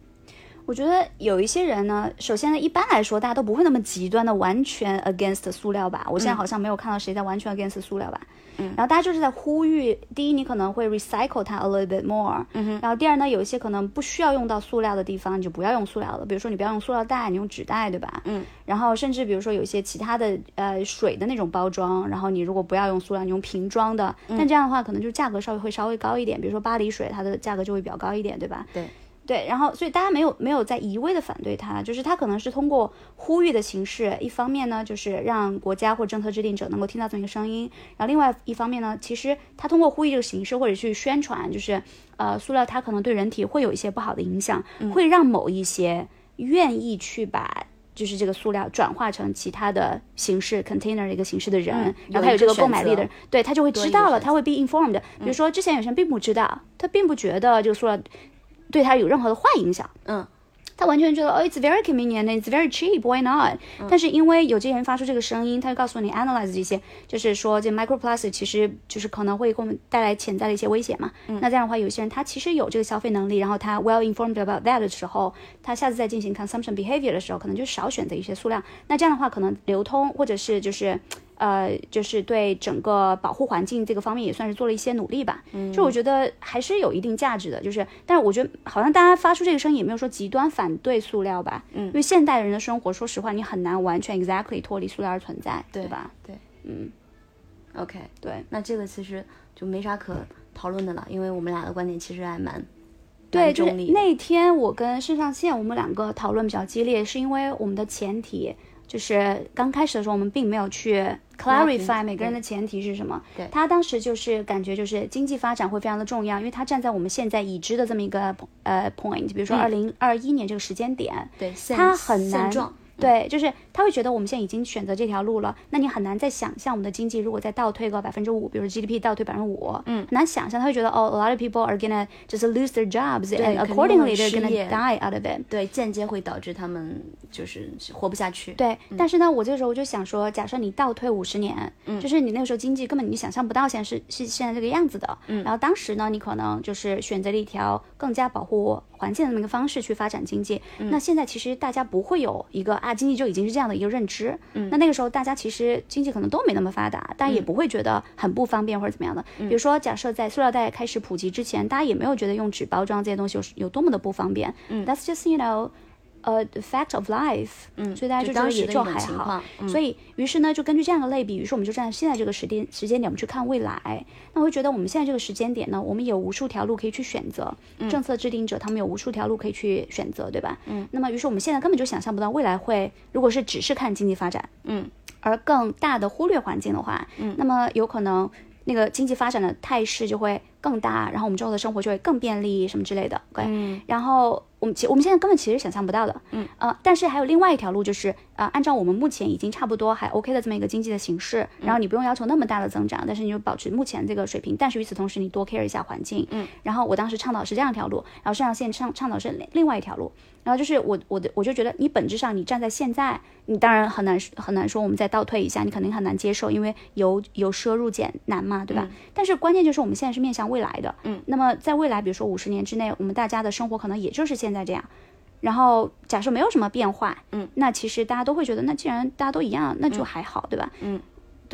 我觉得有一些人呢，首先呢，一般来说大家都不会那么极端的完全 against 塑料吧。我现在好像没有看到谁在完全 against 塑料吧。嗯然后大家就是在呼吁，第一，你可能会 recycle 它 a little bit more。嗯哼然后第二呢，有一些可能不需要用到塑料的地方，你就不要用塑料了。比如说你不要用塑料袋，你用纸袋，对吧？嗯。然后甚至比如说有一些其他的呃水的那种包装，然后你如果不要用塑料，你用瓶装的，嗯但这样的话可能就是价格稍微会稍微高一点。比如说巴黎水，它的价格就会比较高一点，对吧？对。对，然后所以大家没有没有在一味的反对它，就是他可能是通过呼吁的形式，一方面呢就是让国家或政策制定者能够听到这么一个声音，然后另外一方面呢，其实他通过呼吁这个形式或者去宣传，就是呃塑料它可能对人体会有一些不好的影响，会让某一些愿意去把。就是这个塑料转化成其他的形式 container 的一个形式的人，嗯然后他有这个购买力的人，对他就会知道了，他会 be informed。比如说之前有些人并不知道，他并不觉得这个塑料对他有任何的坏影响，嗯，他完全觉得哦，it's very convenient, it's very cheap, why not？、但是因为有这些人发出这个声音，他就告诉你 analyze 这些，就是说这 microplastic 其实就是可能会给我们带来潜在的一些危险嘛。那这样的话，有些人他其实有这个消费能力，然后他 well informed about that 的时候，他下次再进行 consumption behavior 的时候，可能就少选择一些数量。那这样的话，可能流通或者是就是。呃，就是对整个保护环境这个方面也算是做了一些努力吧。嗯，就我觉得还是有一定价值的。就是，但是我觉得好像大家发出这个声音也没有说极端反对塑料吧。嗯，因为现代人的生活，说实话，你很难完全 exactly 脱离塑料而存在，对吧？对，嗯，OK，对。那这个其实就没啥可讨论的了，因为我们俩的观点其实还蛮对，就是那天我跟肾上腺我们两个讨论比较激烈，是因为我们的前提就是刚开始的时候我们并没有去 clarify 每个人的前提是什么。对他当时就是感觉就是经济发展会非常的重要，因为他站在我们现在已知的这么一个呃 point，比如说二零二一年这个时间点，对，他很难。对，就是他会觉得我们现在已经选择这条路了，那你很难再想象我们的经济如果再倒退个百分之五，比如 GDP 倒退百分之五，嗯，很难想象。他会觉得哦，a lot of people are gonna just lose their jobs and accordingly they're gonna die out of it。对，间接会导致他们就是活不下去。对，但是呢，我这个时候我就想说，假设你倒退五十年，嗯，就是你那个时候经济根本你想象不到现在是是现在这个样子的，嗯，然后当时呢，你可能就是选择了一条更加保护环境的那么一个方式去发展经济。那现在其实大家不会有一个啊，经济就已经是这样的一个认知，嗯，那那个时候大家其实经济可能都没那么发达，但也不会觉得很不方便或者怎么样的。比如说，假设在塑料袋开始普及之前，大家也没有觉得用纸包装这些东西有有多么的不方便，嗯，That's just you know。呃 fact of life，嗯所以大家就就觉得也就还好。嗯所以于是呢，就根据这样的类比，于是我们就站在现在这个时间时间点，我们去看未来。那我会觉得我们现在这个时间点呢，我们有无数条路可以去选择，政策制定者他们有无数条路可以去选择，对吧？嗯。那么于是我们现在根本就想象不到未来会，如果是只是看经济发展，嗯，而更大的忽略环境的话，嗯，那么有可能那个经济发展的态势就会更大，然后我们之后的生活就会更便利什么之类的。嗯然后我们其我们现在根本其实想象不到的，嗯。呃，但是还有另外一条路，就是呃，按照我们目前已经差不多还 OK 的这么一个经济的形势，然后你不用要求那么大的增长，但是你就保持目前这个水平，但是与此同时你多 care 一下环境，嗯，然后我当时倡导是这样一条路，然后肾上腺倡倡导是另另外一条路，然后就是我我的我就觉得你本质上你站在现在，你当然很难很难说我们再倒退一下，你肯定很难接受，因为由由奢入俭难嘛，对吧？但是关键就是我们现在是面向未来的，嗯，那么在未来，比如说五十年之内，我们大家的生活可能也就是现在这样。然后假设没有什么变化，嗯，那其实大家都会觉得，那既然大家都一样，那就还好，对吧？嗯，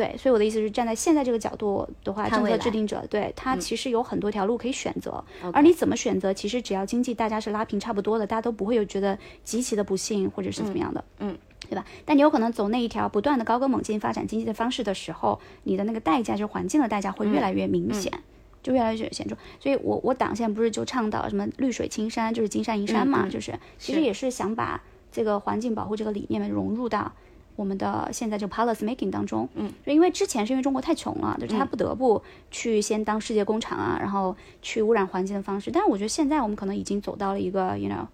对，所以我的意思是，站在现在这个角度的话，政策制定者对他其实有很多条路可以选择，而你怎么选择，其实只要经济大家是拉平差不多的，大家都不会有觉得极其的不幸或者是怎么样的，嗯。对吧？但你有可能走那一条不断的高歌猛进发展经济的方式的时候，你的那个代价，就是环境的代价会越来越明显。就越来越显著，所以我我党现在不是就倡导什么绿水青山，就是金山银山嘛，就是。其实也是想把这个环境保护这个理念融入到我们的现在这个 policy making 当中。嗯，就因为之前是因为中国太穷了，就是他不得不去先当世界工厂啊，然后去污染环境的方式。但是我觉得现在我们可能已经走到了一个 you know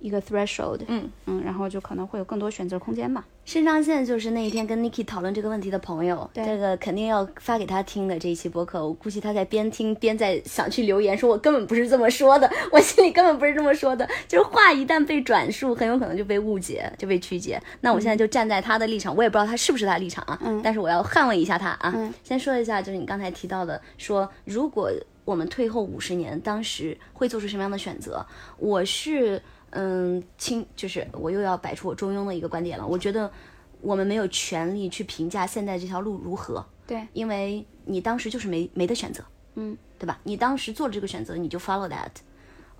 一个 threshold，嗯嗯，然后就可能会有更多选择空间吧。肾上腺就是那一天跟 Niki 讨论这个问题的朋友，对这个肯定要发给他听的这一期播客。我估计他在边听边在想去留言，说我根本不是这么说的，我心里根本不是这么说的。就是话一旦被转述，很有可能就被误解，就被曲解。那我现在就站在他的立场，我也不知道他是不是他的立场啊，但是我要捍卫一下他啊。嗯先说一下，就是你刚才提到的，说如果我们退后五十年，当时会做出什么样的选择？我是嗯，亲，就是我又要摆出我中庸的一个观点了。我觉得我们没有权利去评价现在这条路如何，对，因为你当时就是没没得选择，嗯，对吧？你当时做了这个选择，你就 follow that。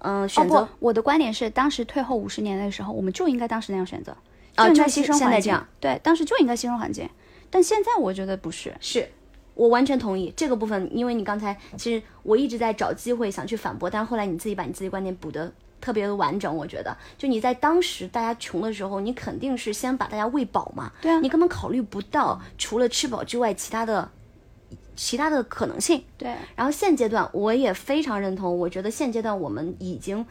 嗯、哦选择、不，我的观点是，当时退后五十年的时候，我们就应该当时那样选择，啊就应该就是牺牲环境。现在这样对，当时就应该牺牲环境。但现在我觉得不是，是我完全同意这个部分，因为你刚才其实我一直在找机会想去反驳，但是后来你自己把你自己观点补的特别的完整，我觉得。就你在当时大家穷的时候，你肯定是先把大家喂饱嘛，对啊。你根本考虑不到除了吃饱之外其他的其他的可能性。对，然后现阶段我也非常认同，我觉得现阶段我们已经，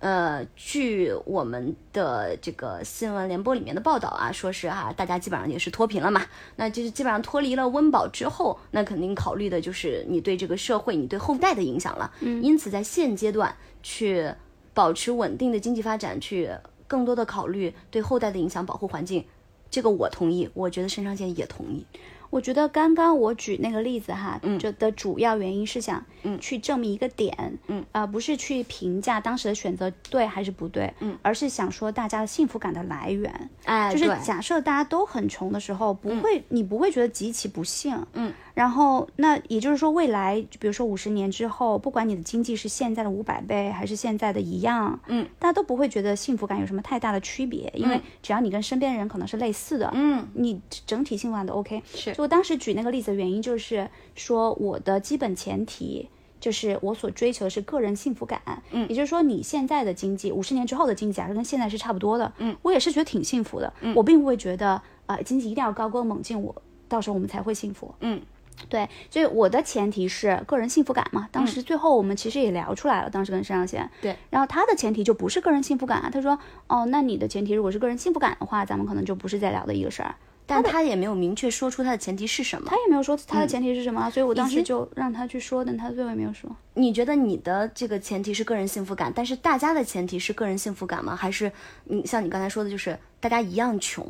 呃，据我们的这个新闻联播里面的报道啊，说是啊，大家基本上也是脱贫了嘛，那就是基本上脱离了温饱之后，那肯定考虑的就是你对这个社会、你对后代的影响了。嗯，因此在现阶段去保持稳定的经济发展，去更多的考虑对后代的影响、保护环境，这个我同意，我觉得肾上腺也同意。我觉得刚刚我举那个例子哈，嗯，就的主要原因是想，嗯，去证明一个点，嗯，呃，不是去评价当时的选择对还是不对，嗯，而是想说大家的幸福感的来源，哎，就是假设大家都很穷的时候，不会，你不会觉得极其不幸，嗯，然后那也就是说，未来比如说五十年之后，不管你的经济是现在的五百倍还是现在的一样，嗯，大家都不会觉得幸福感有什么太大的区别，因为只要你跟身边的人可能是类似的，嗯，你整体幸福感都 OK。是。就我当时举那个例子的原因就是说，我的基本前提。就是我所追求的是个人幸福感，嗯，也就是说你现在的经济，五十年之后的经济，假设跟现在是差不多的，嗯，我也是觉得挺幸福的，嗯，我并不会觉得呃经济一定要高歌猛进，我到时候我们才会幸福，嗯，对，所以我的前提是个人幸福感嘛。当时最后我们其实也聊出来了，当时跟肾上腺，对，然后他的前提就不是个人幸福感啊，他说，哦，那你的前提如果是个人幸福感的话，咱们可能就不是在聊的一个事儿。但他也没有明确说出他的前提是什么他。也没有说他的前提是什么，所以我当时就让他去说，但他最后也没有说。你觉得你的这个前提是个人幸福感，但是大家的前提是个人幸福感吗？还是你像你刚才说的，就是大家一样穷，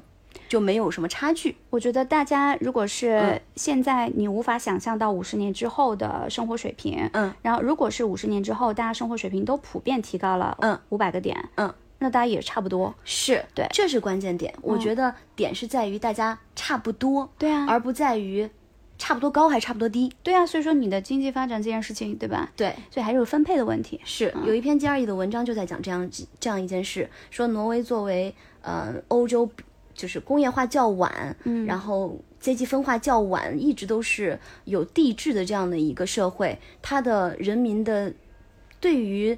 就没有什么差距？我觉得大家如果嗯是现在你无法想象到五十年之后的生活水平，嗯，然后如果是五十年之后大家生活水平都普遍提高了，嗯，五百个点，嗯，那大家也差不多，是对这是关键点。我觉得点是在于大家差不多，对啊，而不在于差不多高还差不多低？对啊，所以说你的经济发展这件事情，对吧？对，所以还是有分配的问题。是有一篇 GRE 的文章就在讲这样这样一件事，说挪威作为呃欧洲就是工业化较晚，嗯，然后阶级分化较晚，一直都是有帝制的这样的一个社会，它的人民的对于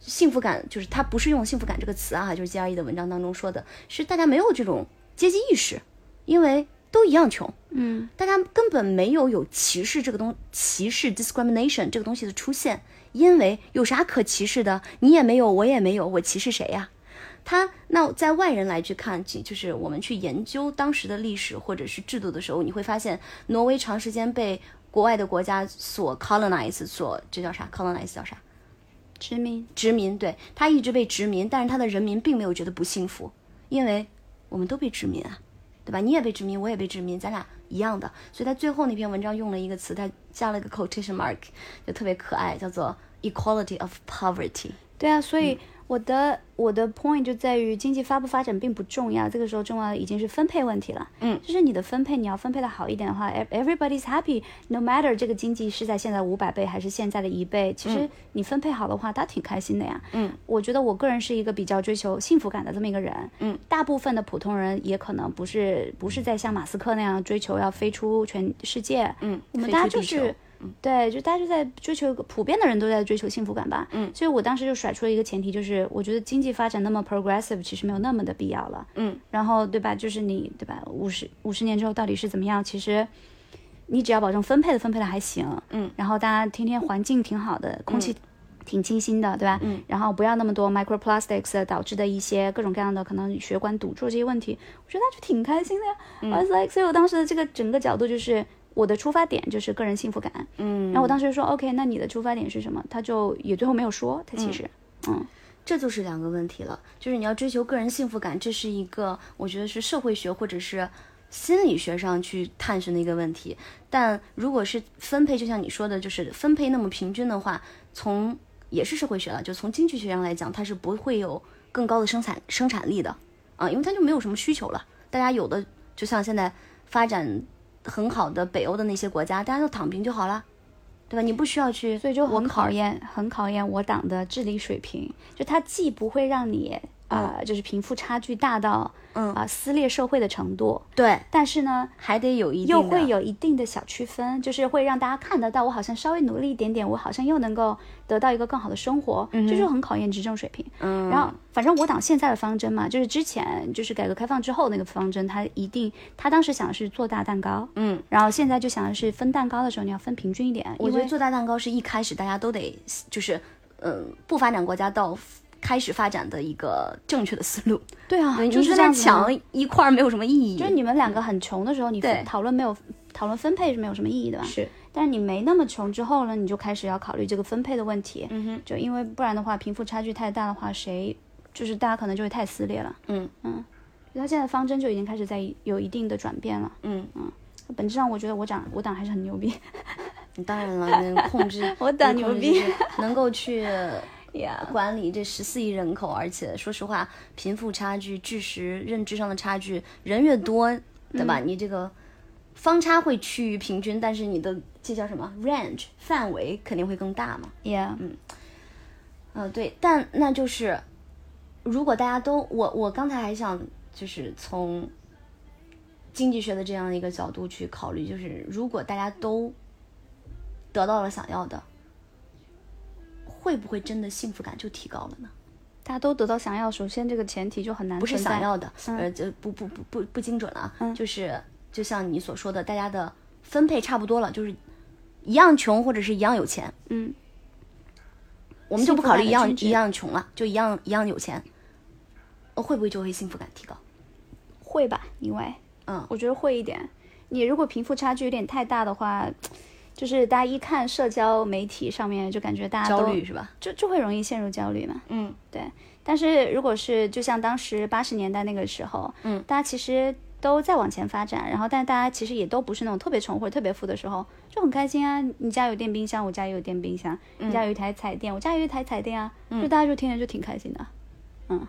幸福感，就是它不是用幸福感这个词啊，就是 GRE 的文章当中说的是大家没有这种阶级意识，因为都一样穷，嗯，大家根本没有有歧视这个东歧视 discrimination 这个东西的出现，因为有啥可歧视的？你也没有，我也没有，我歧视谁呀？他那在外人来去看，就是我们去研究当时的历史或者是制度的时候，你会发现挪威长时间被国外的国家所 colonize，所这叫啥？colonize 叫啥？殖民。殖民，对，他一直被殖民，但是他的人民并没有觉得不幸福，因为我们都被殖民啊，对吧？你也被殖民，我也被殖民，咱俩一样的。所以他最后那篇文章用了一个词，他加了个 quotation mark，就特别可爱，叫做 equality of poverty。对啊，所以我的、我的 point 就在于经济发不发展并不重要，这个时候重要的已经是分配问题了。嗯，就是你的分配，你要分配的好一点的话，ev-，everybody's happy，no matter 这个经济是在现在五百倍还是现在的一倍，其实你分配好的话，他挺开心的呀。嗯，我觉得我个人是一个比较追求幸福感的这么一个人。嗯，大部分的普通人也可能不是不是在像马斯克那样追求要飞出全世界。嗯，我们大家就是球。对，就大家就在追求普遍的人都在追求幸福感吧。嗯，所以我当时就甩出了一个前提，就是我觉得经济发展那么 progressive，其实没有那么的必要了。嗯，然后对吧？就是你对吧？五十五十年之后到底是怎么样？其实你只要保证分配的分配的还行。嗯，然后大家天天环境挺好的，空气。挺清新的，对吧？嗯，然后不要那么多 microplastics 导致的一些各种各样的可能血管堵住这些问题，我觉得那就挺开心的呀。嗯 I was like，所以我当时的这个整个角度就是我的出发点就是个人幸福感。嗯，然后我当时就说 OK，那你的出发点是什么？他就也最后没有说，他其实，嗯这就是两个问题了，就是你要追求个人幸福感，这是一个我觉得是社会学或者是心理学上去探寻的一个问题。但如果是分配，就像你说的，就是分配那么平均的话，从也是社会学了，就从经济学上来讲，它是不会有更高的生产生产力的啊，因为它就没有什么需求了。大家有的就像现在发展很好的北欧的那些国家，大家都躺平就好了，对吧？你不需要去，所以就很考验，很考验我党的治理水平。就它既不会让你啊、呃就是贫富差距大到嗯。啊、撕裂社会的程度，对，但是呢，还得有一定又会有一定的小区分，就是会让大家看得到，我好像稍微努力一点点，我好像又能够得到一个更好的生活，这就是很考验执政水平。嗯，然后，反正我党现在的方针嘛，就是之前就是改革开放之后那个方针，他一定他当时想的是做大蛋糕，嗯，然后现在就想的是分蛋糕的时候你要分平均一点，因为我觉得做大蛋糕是一开始大家都得就是，嗯，不发展国家到开始发展的一个正确的思路。对啊，你就是跟他这样子嘛抢一块儿没有什么意义。就是你们两个很穷的时候，你讨论没有讨论分配是没有什么意义的吧？是，但是你没那么穷之后呢，你就开始要考虑这个分配的问题。嗯哼，就因为不然的话，贫富差距太大的话，谁就是大家可能就会太撕裂了。嗯嗯，他现在方针就已经开始在有一定的转变了。嗯嗯，本质上，我觉得我党我党还是很牛逼。当然了，能控制 我党牛逼能够去呀，管理这十四亿人口，而且说实话，贫富差距、知识、认知上的差距，人越多，对吧？你这个方差会趋于平均，但是你的这叫什么 range 范围肯定会更大嘛。？Yeah，，嗯，对，但那就是，如果大家都，我我刚才还想就是从经济学的这样一个角度去考虑，就是如果大家都得到了想要的，会不会真的幸福感就提高了呢？大家都得到想要，首先这个前提就很难不是想要的，呃，就不不不不不精准了啊，就是就像你所说的，大家的分配差不多了，就是一样穷或者是一样有钱，嗯，我们就不考虑一样一样穷了，就一样一样有钱，呃会不会就会幸福感提高？会吧？因为嗯我觉得会一点。你如果贫富差距有点太大的话，就是大家一看社交媒体上面就感觉大家都焦虑是吧？就就会容易陷入焦虑嘛。嗯对，但是如果是就像当时八十年代那个时候，嗯，大家其实都在往前发展，然后但大家其实也都不是那种特别穷或者特别富的时候，就很开心啊。你家有电冰箱，我家也有电冰箱；你家有一台彩电，我家有一台彩电啊。就大家就天天就挺开心的。嗯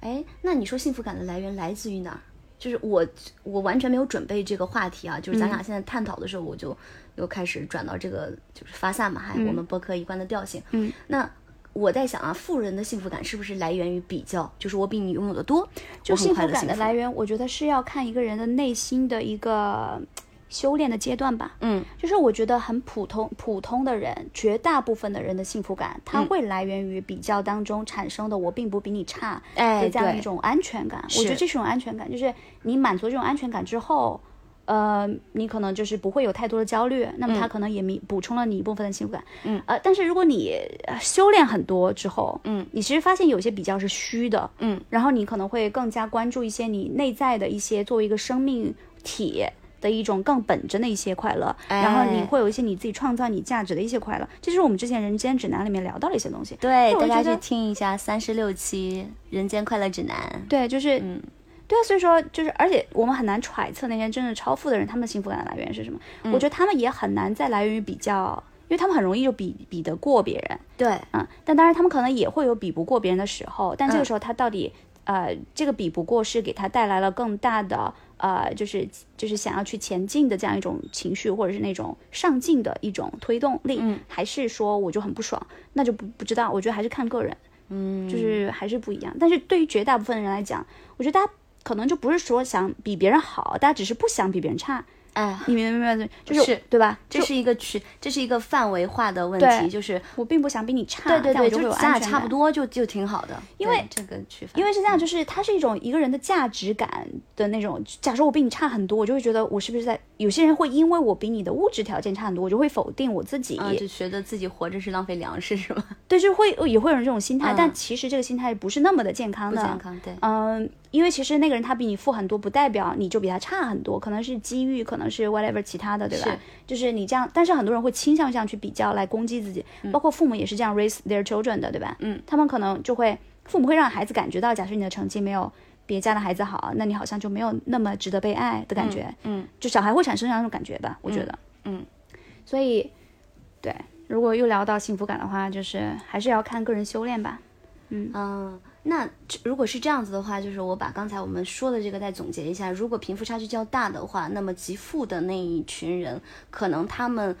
哎，那你说幸福感的来源来自于哪儿？就是我我完全没有准备这个话题啊，就是咱俩现在探讨的时候，我就又开始转到这个就是发散嘛，还有我们播客一贯的调性。嗯，那我在想啊，富人的幸福感是不是来源于比较？就是我比你拥有的多，就幸福感的来源，我觉得是要看一个人的内心的一个修炼的阶段吧。嗯，就是我觉得很普通普通的人，绝大部分的人的幸福感，它嗯会来源于比较当中产生的“我并不比你差”哎这样一种安全感。我觉得这是种安全感，就是你满足这种安全感之后。呃，你可能就是不会有太多的焦虑，那么他可能也弥补充了你一部分的幸福感。嗯，呃，但是如果你呃修炼很多之后，嗯，你其实发现有些比较是虚的，嗯，然后你可能会更加关注一些你内在的一些作为一个生命体的一种更本真的一些快乐，然后你哎会有一些你自己创造你价值的一些快乐，这就是我们之前《人间指南》里面聊到的一些东西。对，大家去听一下三十六期《人间快乐指南》。对，就是，嗯对啊，所以说就是，而且我们很难揣测那些真正超富的人他们的幸福感的来源是什么。我觉得他们也很难再来源于比较，因为他们很容易就比比得过别人。对，嗯，但当然他们可能也会有比不过别人的时候，但这个时候他到底、呃，这个比不过是给他带来了更大的呃，就是就是想要去前进的这样一种情绪，或者是那种上进的一种推动力，嗯还是说我就很不爽，那就不不知道，我觉得还是看个人，嗯，就是还是不一样。但是对于绝大部分人来讲，我觉得大家可能就不是说想比别人好，大家只是不想比别人差，哎，你明白明白？就是是对吧？这是一个区，这是一个范围化的问题，就是我并不想比你差，对对对，就俩差不多就就挺好的，因为这个区分，因为是这样，就是它是一种一个人的价值感的那种。假设我比你差很多，我就会觉得我是不是在？有些人会因为我比你的物质条件差很多，我就会否定我自己。啊，就觉得自己活着是浪费粮食是吗？对，就会也会有人这种心态，嗯但其实这个心态不是那么的健康的。不健康，对，嗯，因为其实那个人他比你富很多，不代表你就比他差很多，可能是机遇，可能是 whatever 其他的，对吧？是。就是你这样，但是很多人会倾向这样去比较来攻击自己，包括父母也是这样 raise their children 的，对吧？嗯，他们可能就会父母会让孩子感觉到，假设你的成绩没有别家的孩子好，那你好像就没有那么值得被爱的感觉，嗯，就小孩会产生这样一种感觉吧，我觉得，嗯，所以对，如果又聊到幸福感的话，就是还是要看个人修炼吧。嗯，那如果是这样子的话，就是我把刚才我们说的这个再总结一下，如果贫富差距较大的话，那么极富的那一群人，可能他们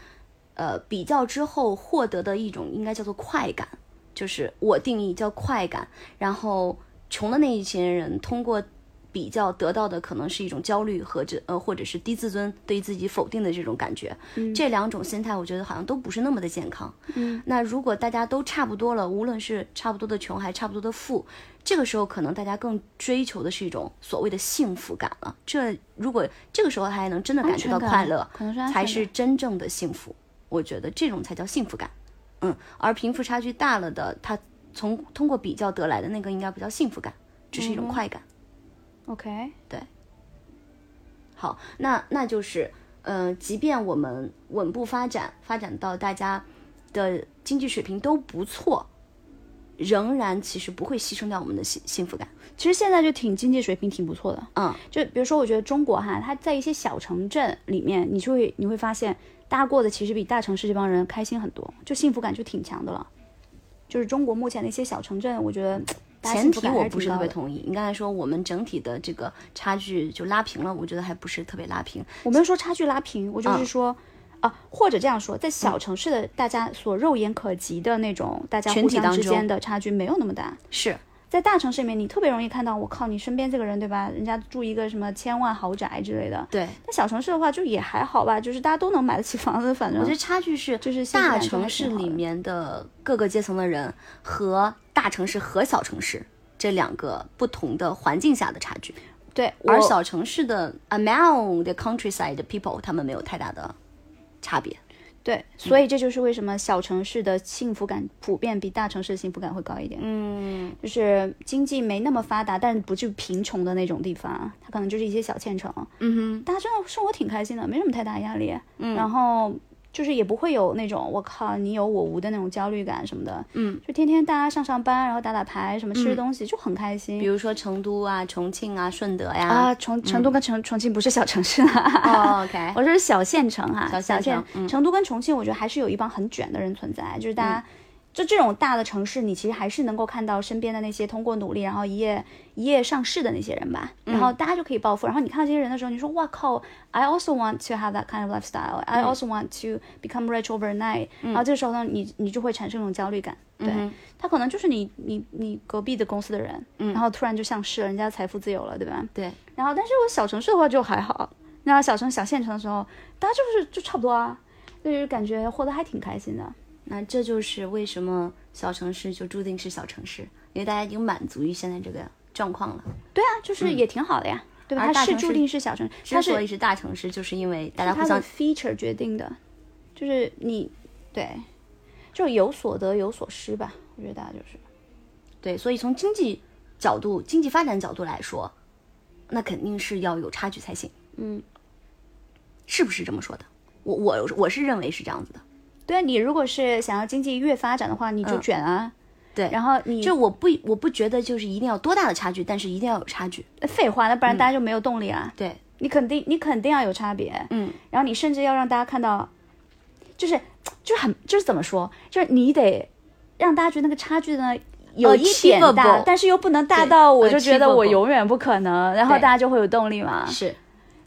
呃比较之后获得的一种应该叫做快感，就是我定义叫快感，然后穷的那一群人通过。比较得到的可能是一种焦虑和这呃或者是低自尊，对自己否定的这种感觉，这两种心态我觉得好像都不是那么的健康。嗯，那如果大家都差不多了，无论是差不多的穷还差不多的富，这个时候可能大家更追求的是一种所谓的幸福感了。这如果这个时候还能真的感觉到快乐，可能是才是真正的幸福。我觉得这种才叫幸福感。嗯，而贫富差距大了的，他从通过比较得来的那个应该不叫幸福感，只是一种快感。OK，对好，那那就是，呃，即便我们稳步发展，发展到大家的经济水平都不错，仍然其实不会牺牲掉我们的幸幸福感。其实现在就挺经济水平挺不错的，嗯，就比如说，我觉得中国哈，它在一些小城镇里面，你就会你会发现，大家过得其实比大城市这帮人开心很多，就幸福感就挺强的了。就是中国目前的一些小城镇，我觉得前提我不是。特别同意，你刚才说我们整体的这个差距就拉平了，我觉得还不是特别拉平。我没有说差距拉平，我就是说。啊，或者这样说，在小城市的大家所肉眼可及的那种大家群互相之间的差距没有那么大，是，在大城市里面，你特别容易看到，我靠，你身边这个人对吧？人家住一个什么千万豪宅之类的，对，那小城市的话就也还好吧，就是大家都能买得起房子，反正我觉得差距是就是大城市里面的各个阶层的人和大城市和小城市这两个不同的环境下的差距。对，而小城市的 among the countryside people，他们没有太大的差别。对，所以这就是为什么小城市的幸福感普遍比大城市的幸福感会高一点。嗯，就是经济没那么发达，但不至于贫穷的那种地方，它可能就是一些小县城，嗯大家真的生活挺开心的，没什么太大压力。嗯，然后就是也不会有那种我靠你有我无的那种焦虑感什么的。嗯，就天天大家上上班，然后打打牌，什么吃吃东西、就很开心。比如说成都啊、重庆啊、顺德呀。啊，重成都跟重重庆不是小城市啊。哦，OK，我说是小县城哈，小县城嗯成都跟重庆，我觉得还是有一帮很卷的人存在，就是大家就这种大的城市，你其实还是能够看到身边的那些通过努力，然后一夜一夜上市的那些人吧。然后大家就可以暴富。然后你看到这些人的时候，你说哇靠，I also want to have that kind of lifestyle. I also want to become rich overnight. 然后这个时候呢，你你就会产生一种焦虑感。对他可能就是你你你隔壁的公司的人，然后突然就上市了，人家财富自由了，对吧？对。然后但是我小城市的话就还好，那小城小县城的时候，大家就是就差不多啊，就是感觉活得还挺开心的。那这就是为什么小城市就注定是小城市，因为大家已经满足于现在这个状况了。对啊，就是也挺好的呀，对吧？它是注定是小城市，之所以是大城市，就是因为大家互相 feature 决定的，就是你对，就有所得有所失吧。我觉得大家就是对，所以从经济角度、经济发展角度来说，那肯定是要有差距才行。嗯，是不是这么说的？我我我是认为是这样子的。对你如果是想要经济越发展的话，你就卷啊。对，然后你就我不我不觉得就是一定要多大的差距，但是一定要有差距。废话，那不然大家就没有动力啊。对，你肯定你肯定要有差别。嗯，然后你甚至要让大家看到，就是就是很就是怎么说，就是你得让大家觉得那个差距呢有一点大，但是又不能大到我就觉得我永远不可能，然后大家就会有动力嘛。是。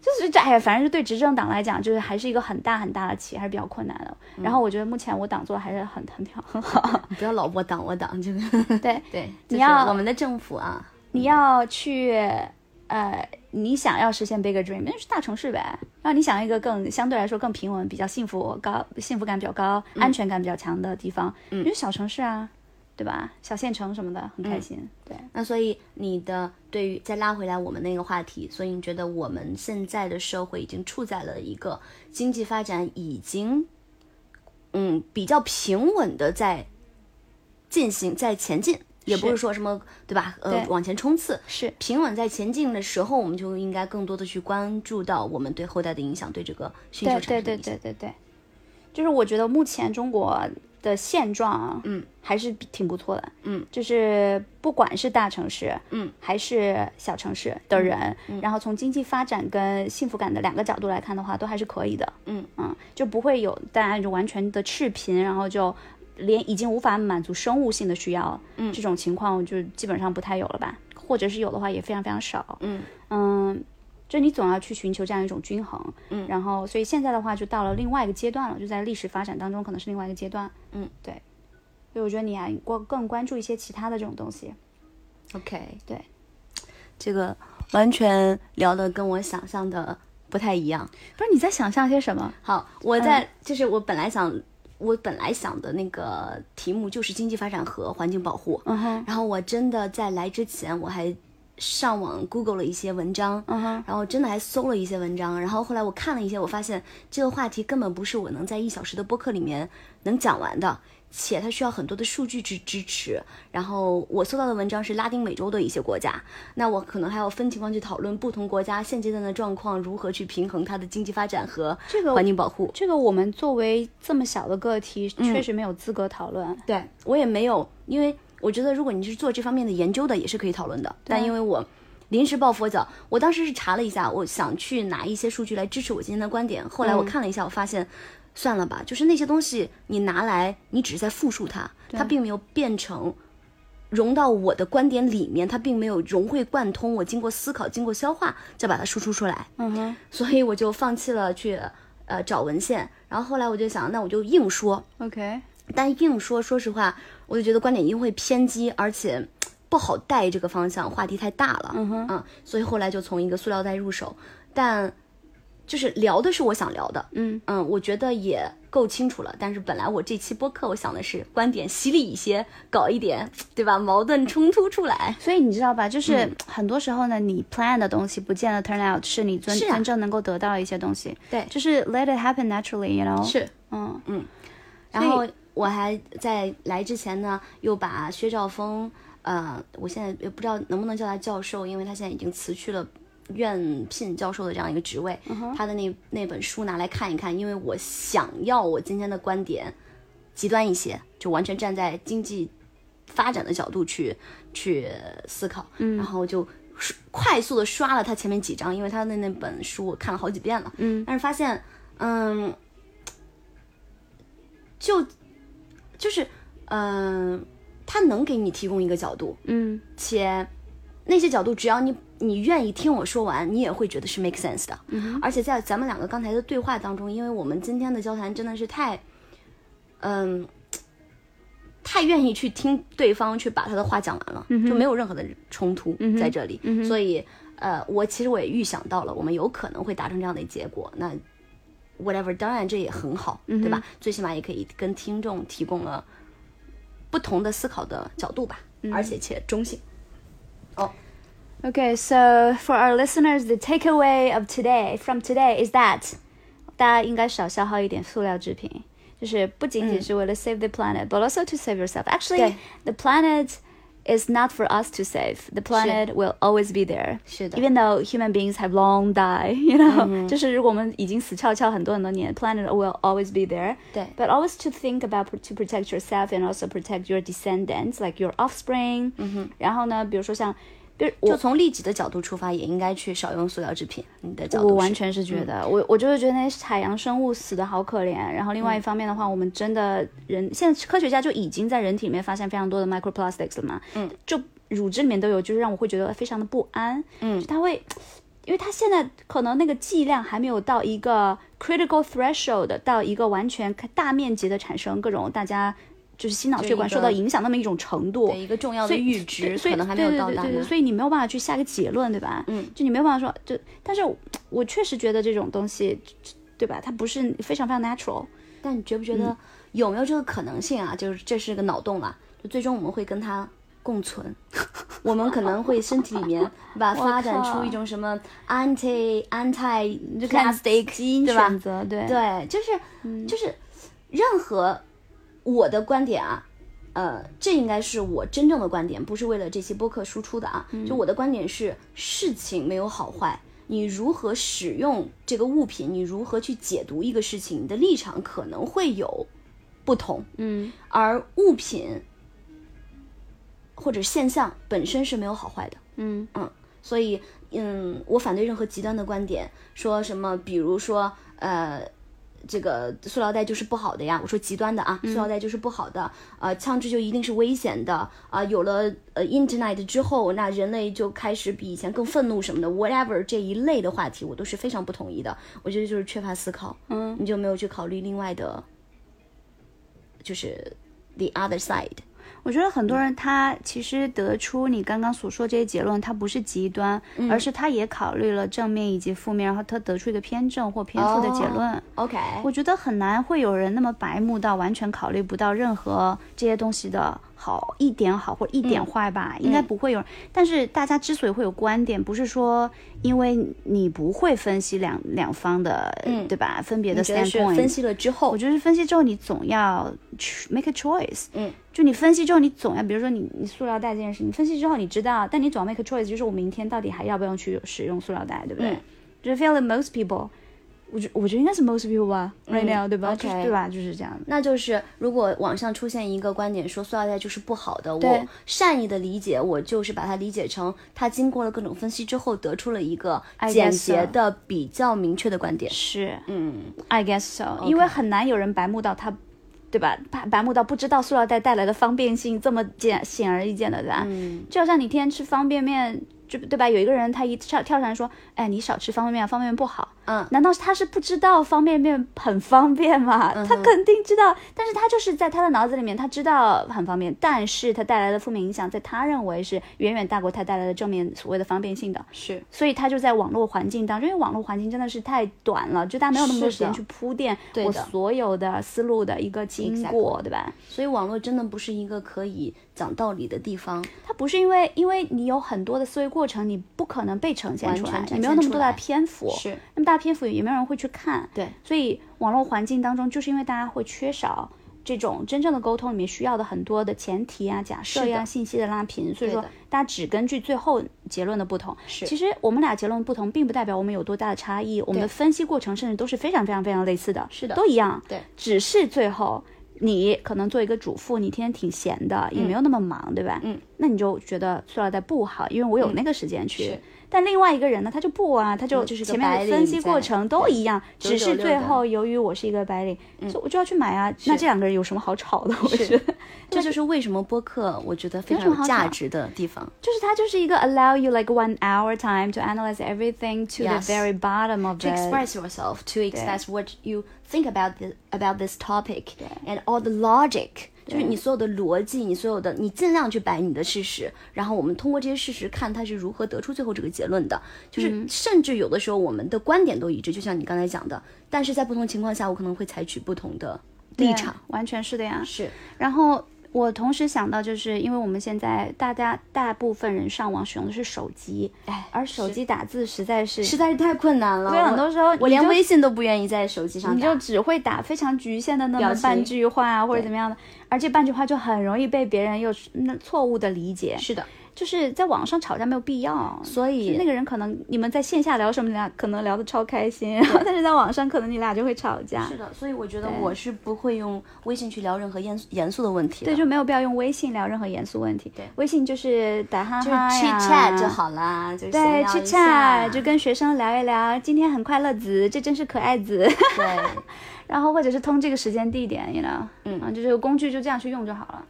就是这哎，反正是对执政党来讲，就是还是一个很大很大的棋，还是比较困难的。然后我觉得目前我党做的还是很很挺很好。你 不要老我党我党，这个对对，你要我们的政府啊，你要去呃，你想要实现 bigger dream，那就是大城市呗。然后你想一个更相对来说更平稳、比较幸福、高幸福感比较高、安全感比较强的地方，嗯，就小城市啊。对吧？小县城什么的很开心。对，那所以你的对于再拉回来我们那个话题，所以你觉得我们现在的社会已经处在了一个经济发展已经嗯比较平稳的在进行在前进，也不是说什么对吧？呃，往前冲刺是平稳在前进的时候，我们就应该更多的去关注到我们对后代的影响，对这个需求产生的对对对对对，就是我觉得目前中国。的现状，嗯，还是挺不错的，嗯，就是不管是大城市，嗯，还是小城市的人，然后从经济发展跟幸福感的两个角度来看的话，都还是可以的，嗯。嗯，就不会有大家就完全的赤贫，然后就连已经无法满足生物性的需要，嗯，这种情况就基本上不太有了吧，或者是有的话也非常非常少，嗯。嗯。就你总要去寻求这样一种均衡，嗯，然后所以现在的话就到了另外一个阶段了，就在历史发展当中可能是另外一个阶段，嗯，对，所以我觉得你啊，关更关注一些其他的这种东西，OK，对，这个完全聊的跟我想象的不太一样，不是你在想象些什么？好，我在就是我本来想我本来想的那个题目就是经济发展和环境保护，嗯哼，然后我真的在来之前我还。上网 Google 了一些文章，然后真的还搜了一些文章，然后后来我看了一些，我发现这个话题根本不是我能在一小时的播客里面能讲完的，且它需要很多的数据去支持。然后我搜到的文章是拉丁美洲的一些国家，那我可能还要分情况去讨论不同国家现阶段的状况如何去平衡它的经济发展和这个环境保护。这个我们作为这么小的个体，确实没有资格讨论。对我也没有，因为。我觉得，如果你是做这方面的研究的，也是可以讨论的。但因为我临时抱佛脚，我当时是查了一下，我想去拿一些数据来支持我今天的观点。后来我看了一下，我发现，算了吧，就是那些东西你拿来，你只是在复述它，它并没有变成融到我的观点里面，它并没有融会贯通。我经过思考、经过消化，再把它输出出来。嗯哼。所以我就放弃了去呃找文献。然后后来我就想，那我就硬说。OK。但硬说，说实话。我就觉得观点一定会偏激，而且不好带这个方向，话题太大了。嗯哼，嗯，所以后来就从一个塑料袋入手，但就是聊的是我想聊的。嗯嗯，我觉得也够清楚了。但是本来我这期播客，我想的是观点犀利一些，搞一点，对吧？矛盾冲突出来。所以你知道吧？就是很多时候呢，你 plan 的东西不见得 turn out 是你真真正能够得到一些东西。对，就是 let it happen naturally，you know。是，嗯嗯，然后。我还在来之前呢，又把薛兆丰，呃，我现在也不知道能不能叫他教授，因为他现在已经辞去了院聘教授的这样一个职位。他的那那本书拿来看一看，因为我想要我今天的观点极端一些，就完全站在经济发展的角度去去思考。嗯，然后就快速的刷了他前面几章，因为他的那本书我看了好几遍了。嗯，但是发现，嗯，就。就是嗯，他能给你提供一个角度，嗯且那些角度只要你你愿意听我说完，你也会觉得是 make sense 的。嗯而且在咱们两个刚才的对话当中，因为我们今天的交谈真的是太，嗯。太愿意去听对方去把他的话讲完了，嗯就没有任何的冲突在这里，所以呃，我其实我也预想到了，我们有可能会达成这样的结果。那 whatever，当然这也很好，对吧？最起码也可以跟听众提供了不同的思考的角度吧，而且且中性。 Okay, so for our listeners, the takeaway of today from today is that 大家应该少消耗一点塑料制品，就是不仅仅是为了 save the planet, but also to save yourself. Actually, 对 the planet is not for us to save. The planet will always be there. 是的 Even though human beings have long died, you know，、就是如果我们已经死翘翘很多很多年，planet will always be there. 对 But always to think about pr- to protect yourself and also protect your descendants, like your offspring. 然后呢，比如说像， 比如就从利己的角度出发，也应该去少用塑料制品。你的角度我完全是觉得，我我就是觉得那些海洋生物死的好可怜。然后另外一方面的话，我们真的人现在科学家就已经在人体里面发现非常多的 microplastics 了嘛，嗯，就乳汁里面都有，就是让我会觉得非常的不安，嗯，就它会。因为它现在可能那个剂量还没有到一个 critical threshold，到一个完全大面积的产生各种大家就是心脑血管受到影响那么一种程度，对一个重要的阈值所以可能还没有到达对对对对那所以你没有办法去下个结论，对吧？嗯，就你没有办法说，就但是我我确实觉得这种东西，对吧？它不是非常非常 natural。但你觉不觉得有没有这个可能性啊？就是这是个脑洞啦，就最终我们会跟它共存，我们可能会身体里面对 吧发展出一种什么 anti anti plastic 基因对吧选择，对对，就是、就是任何我的观点啊，呃，这应该是我真正的观点，不是为了这期播客输出的啊。就我的观点是，事情没有好坏，你如何使用这个物品，你如何去解读一个事情，你的立场可能会有不同。嗯而物品或者现象本身是没有好坏的。嗯所以，嗯，我反对任何极端的观点，说什么，比如说，呃，这个塑料袋就是不好的呀。我说极端的啊，塑料袋就是不好的，呃，枪支就一定是危险的啊、有了呃 Internet 之后，那人类就开始比以前更愤怒什么的，whatever 这一类的话题，我都是非常不同意的。我觉得就是缺乏思考，嗯，你就没有去考虑另外的，就是 the other side。我觉得很多人他其实得出你刚刚所说这些结论，他不是极端，而是他也考虑了正面以及负面，然后他得出一个偏正或偏负的结论。OK，我觉得很难会有人那么白目到完全考虑不到任何这些东西的好一点好或者一点坏吧，应该不会有人。但是大家之所以会有观点，不是说因为你不会分析两两方的，对吧？分别的 standpoint。分析了之后我，觉得分析之后，你总要去 make a choice。嗯，就你分析之后，你总要，比如说你你塑料袋这件事，你分析之后你知道，但你总要 make a choice，就是我明天到底还要不要去使用塑料袋，对不对？嗯就是 feel that most people，我觉我觉得应该是 most people 吧、r i g h t now，对吧就是对吧？就是这样。那就是如果网上出现一个观点说塑料袋就是不好的，我善意的理解，我就是把它理解成它经过了各种分析之后得出了一个简洁的、比较明确的观点。是嗯，，I guess so，、因为很难有人白目到他。对吧？白白目到不知道塑料袋带来的方便性这么简显而易见的，对吧？嗯就好像你天天吃方便面，就对吧？有一个人他一跳跳上来说，哎，你少吃方便面，方便面不好。嗯难道他是不知道方便面很方便吗？他肯定知道，但是他就是在他的脑子里面，他知道很方便，但是他带来的负面影响，在他认为是远远大过他带来的正面所谓的方便性的。是所以他就在网络环境当中，因为网络环境真的是太短了，就大家没有那么多时间去铺垫我所有的思路的一个经过，对吧？所以网络真的不是一个可以讲道理的地方。它不是因为因为你有很多的思维过程，你不可能被呈现出来你没有那么多大篇幅，是那么大篇幅也没有人会去看，对，所以网络环境当中，就是因为大家会缺少这种真正的沟通里面需要的很多的前提啊、假设呀、信息的拉平，所以说大家只根据最后结论的不同，是其实我们俩结论不同，并不代表我们有多大的差异，我们的分析过程甚至都是非常非常非常类似的，是的都一样，对，只是最后。你可能做一个主妇，你天天挺闲的，也没有那么忙，对吧？嗯，那你就觉得塑料袋不好，因为我有那个时间去。是 但另外一个人呢，他就不啊，他就就是个前白领面分析过在程都一样，只是996的最后由于我是一个白领，所以我就要去买啊。那这两个人有什么好吵的？我觉得。这就是为什么播客我觉得非常有什么好吵有价值的地方。就是它就是一个 allow you like one hour time to analyze everything to Yes. the very bottom of to it. express yourself, to express what you think about this about this topic and all the logic， 就是你所有的逻辑，你所有的，你尽量去摆你的事实，然后我们通过这些事实看他是如何得出最后这个结论的。就是甚至有的时候我们的观点都一致，就像你刚才讲的，但是在不同情况下，我可能会采取不同的立场。完全是的呀。是，然后我同时想到，就是因为我们现在大家大部分人上网使用的是手机，哎而手机打字实在是实在是太困难了。对我很多时候我连微信都不愿意在手机上打。你就只会打非常局限的那么半句话啊，或者怎么样的，而这半句话就很容易被别人又那错误的理解。是的，就是在网上吵架没有必要，所以那个人可能你们在线下聊什么，你俩可能聊得超开心，然后 但是在网上可能你俩就会吵架。是的，所以我觉得我是不会用微信去聊任何严严肃的问题的。对，就没有必要用微信聊任何严肃问题。对微信就是打哈就是哈呀 chat 就。好啦，就对 chat 就跟学生聊一聊，今天很快乐子，这真是可爱子。对，然后或者是通这个时间地点，you know，嗯啊，就是工具就这样去用就好了，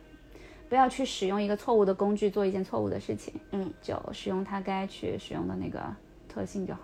不要去使用一个错误的工具做一件错误的事情，嗯，就使用它该去使用的那个特性就好。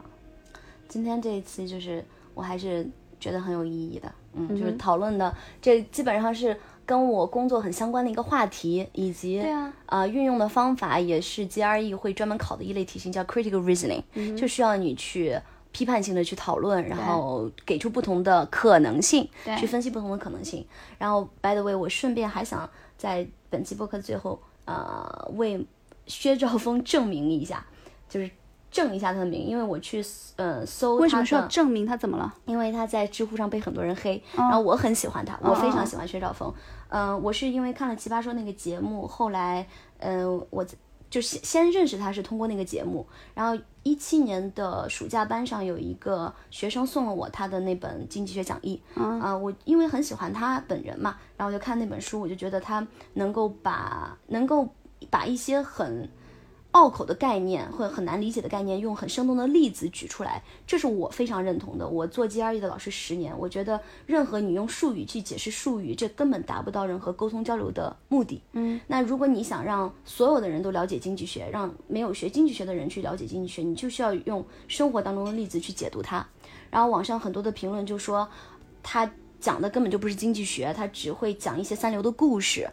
今天这一期就是我还是觉得很有意义的，嗯，就是讨论的这基本上是跟我工作很相关的一个话题，以及对啊呃运用的方法也是 GRE 会专门考的一类题型，叫 critical reasoning，、就需要你去。批判性的去讨论，然后给出不同的可能性，对去分析不同的可能性。然后，by the way，我顺便还想在本期播客最后，呃，为薛兆丰证明一下，就是证一下他的名，因为我去呃搜为什么他的需要证明他怎么了？因为他在知乎上被很多人黑，然后我很喜欢他，我非常喜欢薛兆丰。嗯、我是因为看了《奇葩说》那个节目，后来，嗯、我就先先认识他是通过那个节目，然后一七年的暑假班上有一个学生送了我他的那本经济学讲义，啊、我因为很喜欢他本人嘛，然后我就看那本书，我就觉得他能够把能够把一些很拗口的概念或者很难理解的概念，用很生动的例子举出来，这是我非常认同的。我做 GRE 的老师十年，我觉得任何你用术语去解释术语，这根本达不到任何沟通交流的目的。嗯，那如果你想让所有的人都了解经济学，让没有学经济学的人去了解经济学，你就需要用生活当中的例子去解读它。然后网上很多的评论就说，他讲的根本就不是经济学，他只会讲一些三流的故事。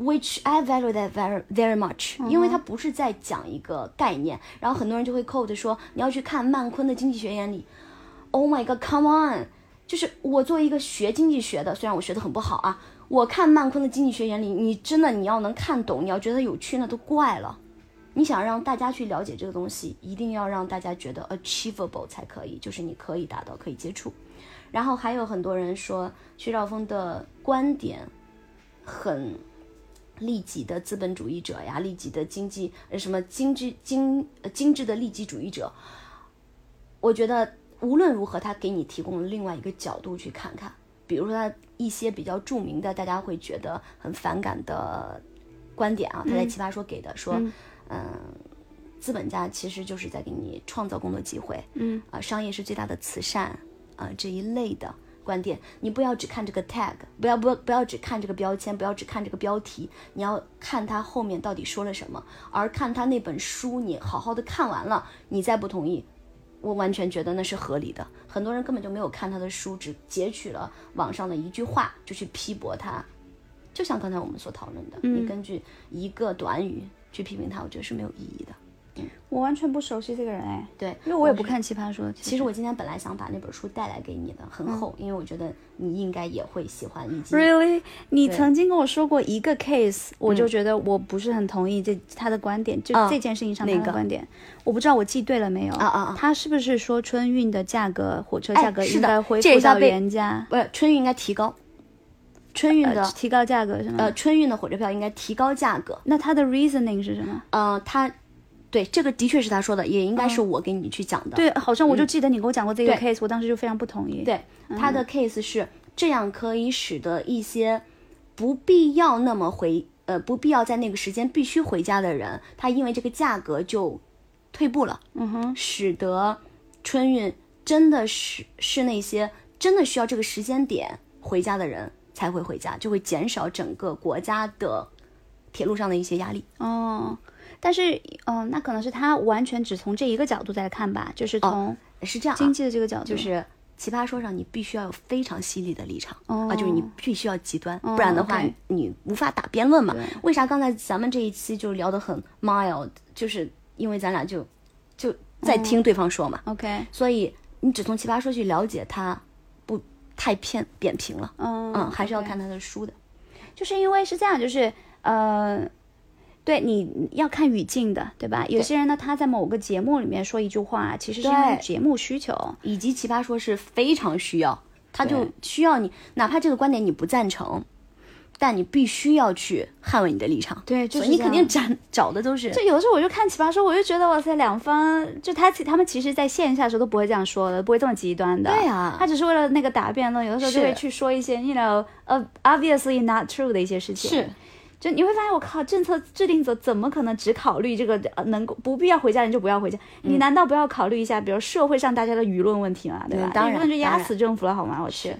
Which I value that very very much，、因为它不是在讲一个概念，然后很多人就会 quote 说你要去看曼昆的《经济学原理》，Oh my god，come on！就是我作为一个学经济学的，虽然我学的很不好啊，我看曼昆的《经济学原理》，你真的你要能看懂，你要觉得有趣，那都怪了。你想让大家去了解这个东西，一定要让大家觉得 achievable 才可以，就是你可以达到，可以接触。然后还有很多人说薛兆丰的观点很利己的资本主义者呀，利己的经济呃什么精致精呃精致的利己主义者。我觉得无论如何，他给你提供了另外一个角度去看看，比如说他一些比较著名的大家会觉得很反感的观点啊，他在奇葩说给的说，嗯、资本家其实就是在给你创造工作机会，嗯，啊、商业是最大的慈善，啊、这一类的观点，你不要只看这个 tag，不要不不要只看这个标签，不要只看这个标题，你要看他后面到底说了什么，而看他那本书，你好好的看完了，你再不同意，我完全觉得那是合理的。很多人根本就没有看他的书，只截取了网上的一句话就去批驳他，就像刚才我们所讨论的，你根据一个短语去批评他，我觉得是没有意义的。我完全不熟悉这个人哎，对，因为我也不看奇葩说。其实我今天本来想把那本书带来给你的，很厚，因为我觉得你应该也会喜欢，Really？你曾经跟我说过一个 case，我就觉得我不是很同意这他的观点，就啊这件事情上他的观点，我不知道我记对了没有啊啊啊他是不是说春运的价格，火车哎价格应该恢复到原价？不是春运应该提高，春运的、呃提高价格是吗？呃春运的火车票应该提高价格。那他的 reasoning 是什么？呃，他对这个的确是他说的，也应该是我给你去讲的。对，好像我就记得你给我讲过这个 case，我当时就非常不同意。，对，他的 case 是这样，可以使得一些不必要那么回呃不必要在那个时间必须回家的人，他因为这个价格就退步了，嗯哼，使得春运真的是是那些真的需要这个时间点回家的人才会回家，就会减少整个国家的铁路上的一些压力。哦，但是，嗯、那可能是他完全只从这一个角度在看吧，就是从是这样、啊，经济的这个角度，就是奇葩说上你必须要有非常犀利的立场、哦啊，就是你必须要极端，不然的话你无法打辩论嘛对。为啥刚才咱们这一期就聊得很 mild，就是因为咱俩就就在听对方说嘛，OK，所以你只从奇葩说去了解他，不太偏扁平了。嗯嗯，还是要看他的书的。就是因为是这样，就是呃，对，你要看语境的，对吧？有些人呢，他在某个节目里面说一句话，其实是因为节目需求。以及奇葩说是非常需要，他就需要你，哪怕这个观点你不赞成，但你必须要去捍卫你的立场。对就是你肯定找找的都是就有的时候我就看奇葩说，我就觉得哇塞，两方就他其他们其实在线下的时候都不会这样说的，不会这么极端的。对啊他只是为了那个答辩论，有的时候就会去说一些，you know，呃、obviously not true 的一些事情。是。就你会发现，我靠，政策制定者怎么可能只考虑这个呃能够不必要回家人就不要回家？你难道不要考虑一下，比如社会上大家的舆论问题吗？对吧？嗯当然舆论就压死政府了，好吗？我去。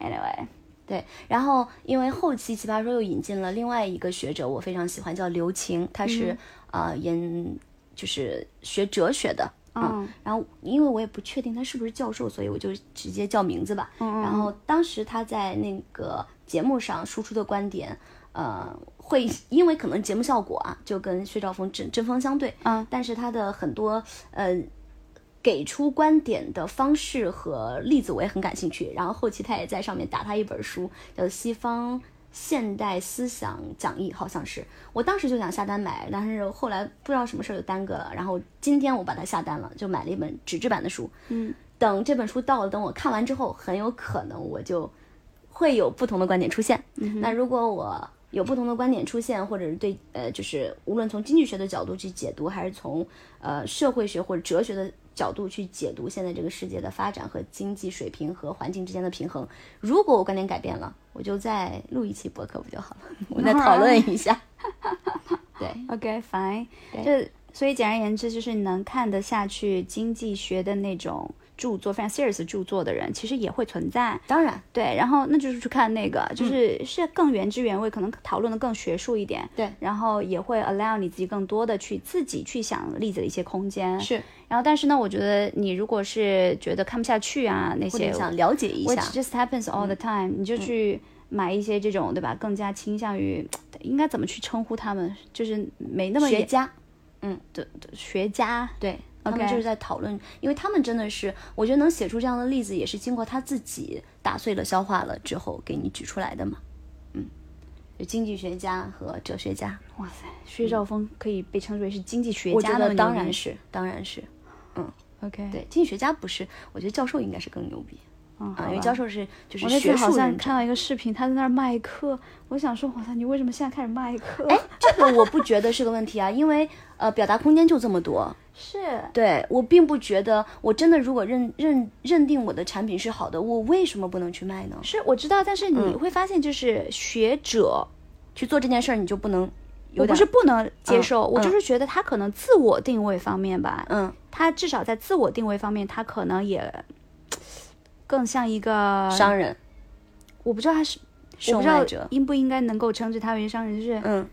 Anyway，对，然后因为后期奇葩说又引进了另外一个学者，我非常喜欢，叫刘擎，他是、嗯呃研就是学哲学的。嗯，然后因为我也不确定他是不是教授，所以我就直接叫名字吧。嗯然后当时他在那个节目上输出的观点，呃，会因为可能节目效果啊，就跟薛兆丰针针锋相对。嗯，但是他的很多呃给出观点的方式和例子我也很感兴趣。然后后期他也在上面打他一本书，叫《西方现代思想讲义》，好像是。我当时就想下单买，但是后来不知道什么事儿就耽搁了。然后今天我把它下单了，就买了一本纸质版的书。嗯，等这本书到了，等我看完之后，很有可能我就会有不同的观点出现。那如果我有不同的观点出现，或者是对呃，就是无论从经济学的角度去解读，还是从呃社会学或者哲学的角度去解读现在这个世界的发展和经济水平和环境之间的平衡，如果我观点改变了，我就再录一期博客不就好了？我们再讨论一下。对 OK，fine，、对就所以简而言之，就是能看得下去经济学的那种著作，非常 serious 著作的人，其实也会存在。当然，对，然后那就是去看那个，嗯就是、是更原汁原味，可能讨论的更学术一点。对然后也会 allow 你自己更多的去自己去想例子的一些空间。是，然后但是呢，我觉得你如果是觉得看不下去啊那些想了解一下，just happens all the time，、你就去买一些这种对吧？更加倾向于应该怎么去称呼他们，就是没那么学家。嗯的学家。对他们就是在讨论，因为他们真的是，我觉得能写出这样的例子，也是经过他自己打碎了、消化了之后给你举出来的嘛。嗯，有经济学家和哲学家，哇塞，薛兆丰可以被称之为是经济学家的当然是，当然是，嗯 OK。对，经济学家不是，我觉得教授应该是更牛逼嗯，啊，因为教授是就是我那次学好。像看到一个视频，他在那儿卖课，我想说，哇塞，你为什么现在开始卖课？哎，这个我不觉得是个问题啊，因为呃，表达空间就这么多，是，对我并不觉得，我真的如果认认认定我的产品是好的，我为什么不能去卖呢？是我知道，但是你嗯会发现，就是学者，去做这件事儿，你就不能有我不是不能接受，嗯我就是觉得他可能自我定位方面吧，嗯，他至少在自我定位方面，他可能也更像一个商人、我不知道他是，我售不知道应不应该能够称之他为商人，就是嗯，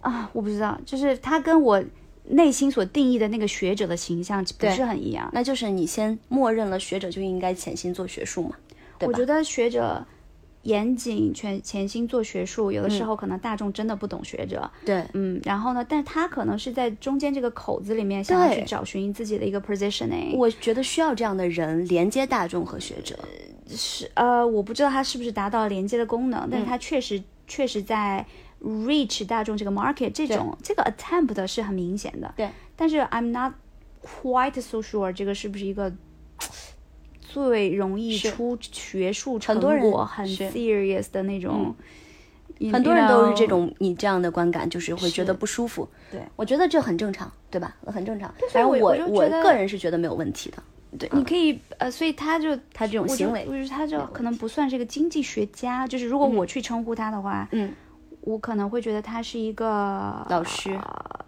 啊，我不知道，就是他跟我内心所定义的那个学者的形象不是很一样。那就是你先默认了学者就应该潜心做学术嘛，我觉得学者严谨、全潜心做学术，有的时候可能大众真的不懂学者，对，嗯，然后呢，但是他可能是在中间这个口子里面想要去找寻自己的一个 positioning。我觉得需要这样的人连接大众和学者。是呃，我不知道他是不是达到连接的功能，嗯但是他确实、确实在 reach 大众这个 market 这种这个 attempt 是很明显的。对，但是 I'm not quite so sure 这个是不是一个最容易出学术成很多人果、很是 serious 的那种。很多人都是这种你这样的观感，就是会觉得不舒服。对，我觉得这很正常，对吧？很正常。反正我我个人是觉得没有问题的。对，你可以呃，所以他就他这种行为我觉得他就可能不算是一个经济学家，就是如果我去称呼他的话，嗯，我可能会觉得他是一个老师呃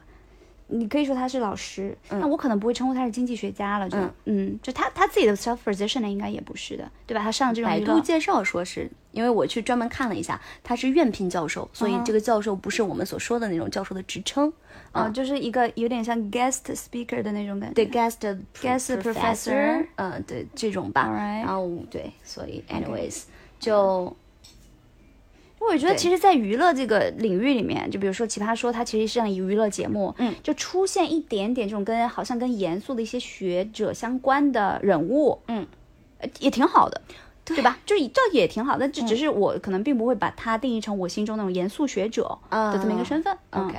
你可以说他是老师，那我可能不会称呼他是经济学家了，就嗯嗯，就他他自己的 self position 呢应该也不是的，对吧？他上这种百度介绍说是因为我去专门看了一下，他是院聘教授，所以这个教授不是我们所说的那种教授的职称，啊，就是一个有点像 guest speaker 的那种感觉。对 guest Guest professor，professor 嗯，对这种吧。然后对，所以 anyways 就我觉得其实，在娱乐这个领域里面，就比如说《奇葩说》，它其实是这样一娱乐节目，嗯，就出现一点点这种跟好像跟严肃的一些学者相关的人物，嗯呃，也挺好的。对吧？就是这也挺好的，这只是我可能并不会把它定义成我心中那种严肃学者的这么一个身份。嗯 OK，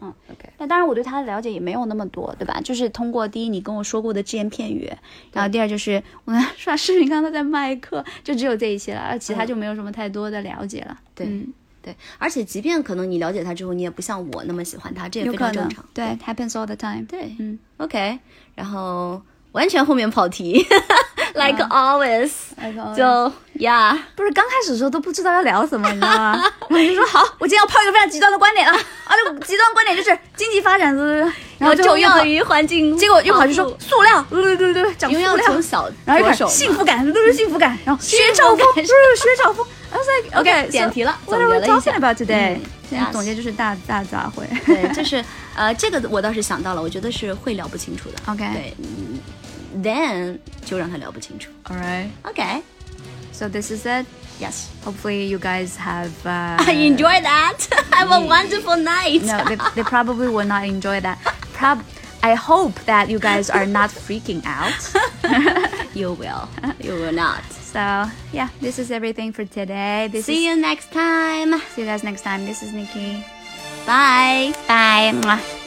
嗯，OK，那当然，我对他的了解也没有那么多，对吧？就是通过第一你跟我说过的只言片语，然后第二就是我在刷视频，看到他在卖课，就只有这一些了，而其他就没有什么太多的了解了。对嗯对，而且即便可能你了解他之后，你也不像我那么喜欢他，这也非常正常。对，happens all the time。对嗯，OK，然后完全后面跑题 like always，就呀，不是刚开始的时候都不知道要聊什么，你知道吗？然后就说好，我今天要抛一个非常极端的观点啊，啊，这个极端观点就是经济发展是不是？然后就重要又于环境，结果又跑去说塑料，对对对对，讲塑因为从。小然后就开始幸福感，都是幸福感，然后学兆丰，不是薛兆丰。I was like, okay, 点题了总结了一下 talking about today？嗯现在总结就是大大杂烩。对，就是呃，这个我倒是想到了，我觉得是会聊不清楚的。OK 对嗯 ，then 就让他聊不清楚。 All right, OK，yes， so this is it. Hopefully you guys have. Uh, I enjoy that. Have a wonderful night. No, they, they probably will not enjoy that. Prob. I hope that you guys are not freaking out. You will. You will not. So yeah, this is everything for today. This See is, you next time. see you guys next time. This is Nikki. Bye. Bye. Mwah.